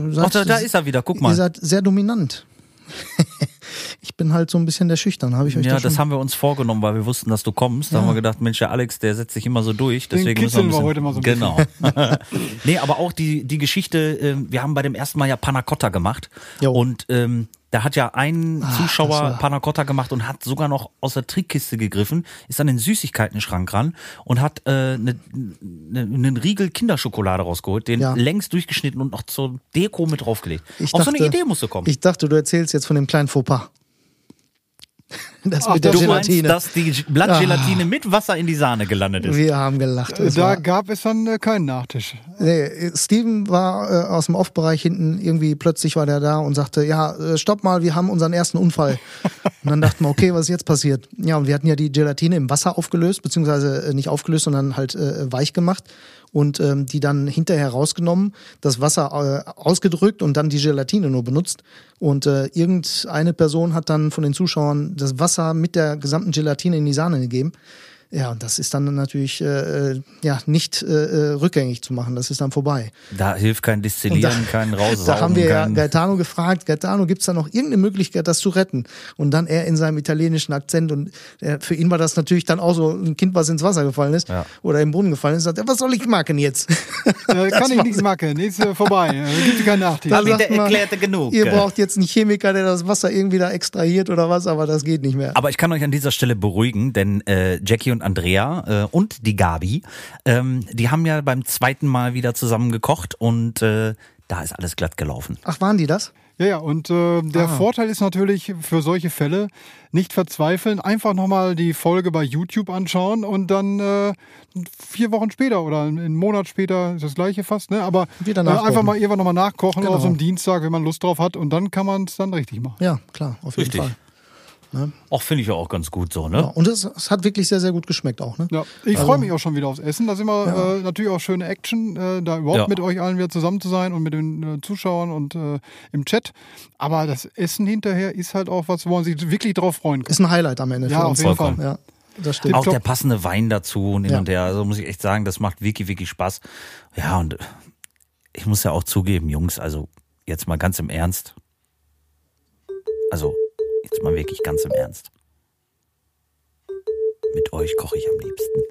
Speaker 3: äh, seid,
Speaker 2: Ach, da, da ist er wieder, guck
Speaker 3: ihr
Speaker 2: mal.
Speaker 3: seid sehr dominant. (laughs) ich bin halt so ein bisschen der Schüchtern, habe ich euch
Speaker 2: Ja,
Speaker 3: das schon
Speaker 2: das haben wir uns vorgenommen, weil wir wussten, dass du kommst. Da haben wir gedacht, Mensch, der Alex, der setzt sich immer so durch.
Speaker 1: Den
Speaker 2: Deswegen müssen wir, ein bisschen,
Speaker 1: wir heute mal so ein
Speaker 2: Genau. (laughs) nee, aber auch die, die Geschichte, äh, wir haben bei dem ersten Mal ja Panna Cotta gemacht.
Speaker 3: Jo.
Speaker 2: Und ähm, da hat ja ein
Speaker 3: das
Speaker 2: Zuschauer
Speaker 3: war-
Speaker 2: Panna Cotta gemacht und hat sogar noch aus der Trickkiste gegriffen, ist an den Süßigkeiten-Schrank ran und hat äh, ne, ne, einen Riegel Kinderschokolade rausgeholt, den
Speaker 3: Ja.
Speaker 2: längs durchgeschnitten und noch zur Deko mit draufgelegt.
Speaker 3: Ich
Speaker 2: Auf so eine
Speaker 3: dachte-
Speaker 2: Idee musste kommen.
Speaker 3: Ich dachte, du erzählst jetzt von dem kleinen Fauxpas. (laughs) Das
Speaker 1: Ach,
Speaker 3: mit der
Speaker 2: du meinst,
Speaker 3: Gelatine.
Speaker 2: dass die Blattgelatine mit Wasser in die Sahne gelandet ist?
Speaker 3: wir haben gelacht. Es
Speaker 1: Da
Speaker 3: war,
Speaker 1: gab es dann äh, keinen Nachtisch.
Speaker 3: nee, Steven war äh, aus dem Off-Bereich hinten, irgendwie plötzlich war der da und sagte, ja, äh, stopp mal, wir haben unseren ersten Unfall. (laughs) und dann dachten wir, okay, was ist jetzt passiert? Ja, und wir hatten ja die Gelatine im Wasser aufgelöst, beziehungsweise äh, nicht aufgelöst, sondern halt äh, weich gemacht und ähm, die dann hinterher rausgenommen, das Wasser äh, ausgedrückt und dann die Gelatine nur benutzt. Und äh, irgendeine Person hat dann von den Zuschauern das Wasser mit der gesamten Gelatine in die Sahne gegeben. Ja, und das ist dann natürlich äh, äh, ja nicht äh, äh, rückgängig zu machen. Das ist dann vorbei.
Speaker 2: Da hilft kein Destillieren, kein Raussaugen. (laughs)
Speaker 3: Da haben wir ja Gaetano gefragt, Gaetano, gibt's da noch irgendeine Möglichkeit, das zu retten? Und dann er in seinem italienischen Akzent und äh, für ihn war das natürlich dann auch so ein Kind, was ins Wasser gefallen ist
Speaker 2: Ja.
Speaker 3: oder im Brunnen gefallen ist, sagt, er, was soll ich machen jetzt?
Speaker 1: Äh, kann (laughs) ich nichts machen, ist äh, vorbei. Äh, gibt keinen Nachtisch.
Speaker 3: Da sagt man,
Speaker 2: erklärte genug.
Speaker 3: Ihr braucht jetzt einen Chemiker, der das Wasser irgendwie da extrahiert oder was, aber das geht nicht mehr.
Speaker 2: Aber ich kann euch an dieser Stelle beruhigen, denn äh, Jackie und Andrea äh, und die Gabi, ähm, die haben ja beim zweiten Mal wieder zusammen gekocht und äh, da ist alles glatt gelaufen.
Speaker 3: Ach, waren die das?
Speaker 1: Ja, ja, und äh, der
Speaker 3: Ah.
Speaker 1: Vorteil ist natürlich für solche Fälle nicht verzweifeln, einfach nochmal die Folge bei YouTube anschauen und dann äh, vier Wochen später oder einen Monat später ist das gleiche fast, ne? Aber
Speaker 3: Wieder
Speaker 1: äh,
Speaker 3: nachkochen.
Speaker 1: einfach mal irgendwann nochmal nachkochen
Speaker 3: Genau.
Speaker 1: auf so einem Dienstag, wenn man Lust drauf hat und dann kann man es dann richtig machen.
Speaker 3: Ja, klar, auf jeden
Speaker 2: Richtig.
Speaker 3: Fall.
Speaker 2: Auch finde ich ja auch ganz gut so, ne?
Speaker 3: Ja, und es, es hat wirklich sehr, sehr gut geschmeckt auch. Ne?
Speaker 1: Ja, ich
Speaker 3: Also-
Speaker 1: freue mich auch schon wieder aufs Essen. Da sind wir äh, natürlich auch schöne Action, äh, da überhaupt
Speaker 2: Ja.
Speaker 1: mit euch allen wieder zusammen zu sein und mit den äh, Zuschauern und äh, im Chat. Aber das Essen hinterher ist halt auch was, wo man sich wirklich drauf freuen kann.
Speaker 3: Ist ein Highlight am Ende
Speaker 1: Ja,
Speaker 3: für
Speaker 1: auf
Speaker 3: uns.
Speaker 1: jeden
Speaker 2: Vollkommen.
Speaker 1: Fall.
Speaker 3: Ja, das stimmt.
Speaker 2: Auch der passende Wein dazu und hin
Speaker 3: Ja.
Speaker 2: und her. Also muss ich echt sagen, das macht wirklich, wirklich Spaß. Ja, und äh, ich muss ja auch zugeben, Jungs, also jetzt mal ganz im Ernst. Also, jetzt mal wirklich ganz im Ernst. Mit euch koche ich am liebsten.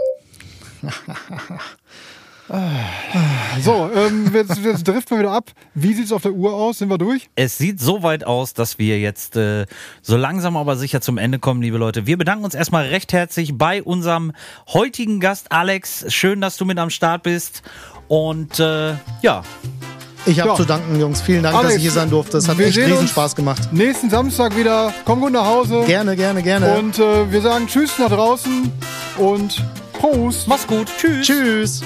Speaker 2: (laughs)
Speaker 1: So, ähm, jetzt, jetzt driften wir wieder ab. Wie sieht's auf der Uhr aus? Sind wir durch?
Speaker 2: Es sieht so weit aus, dass wir jetzt äh, so langsam aber sicher zum Ende kommen, liebe Leute. Wir bedanken uns erstmal recht herzlich bei unserem heutigen Gast Alex. Schön, dass du mit am Start bist. Und äh, ja,
Speaker 3: Ich habe
Speaker 1: Ja.
Speaker 3: zu danken, Jungs. Vielen Dank, dass
Speaker 1: Alex,
Speaker 3: ich hier sein durfte. Das hat echt riesen. Spaß gemacht.
Speaker 1: Nächsten Samstag wieder. Komm gut nach Hause.
Speaker 3: Gerne, gerne, gerne.
Speaker 1: Und äh, wir sagen Tschüss nach draußen und Prost.
Speaker 2: mach's gut. Tschüss.
Speaker 3: Tschüss.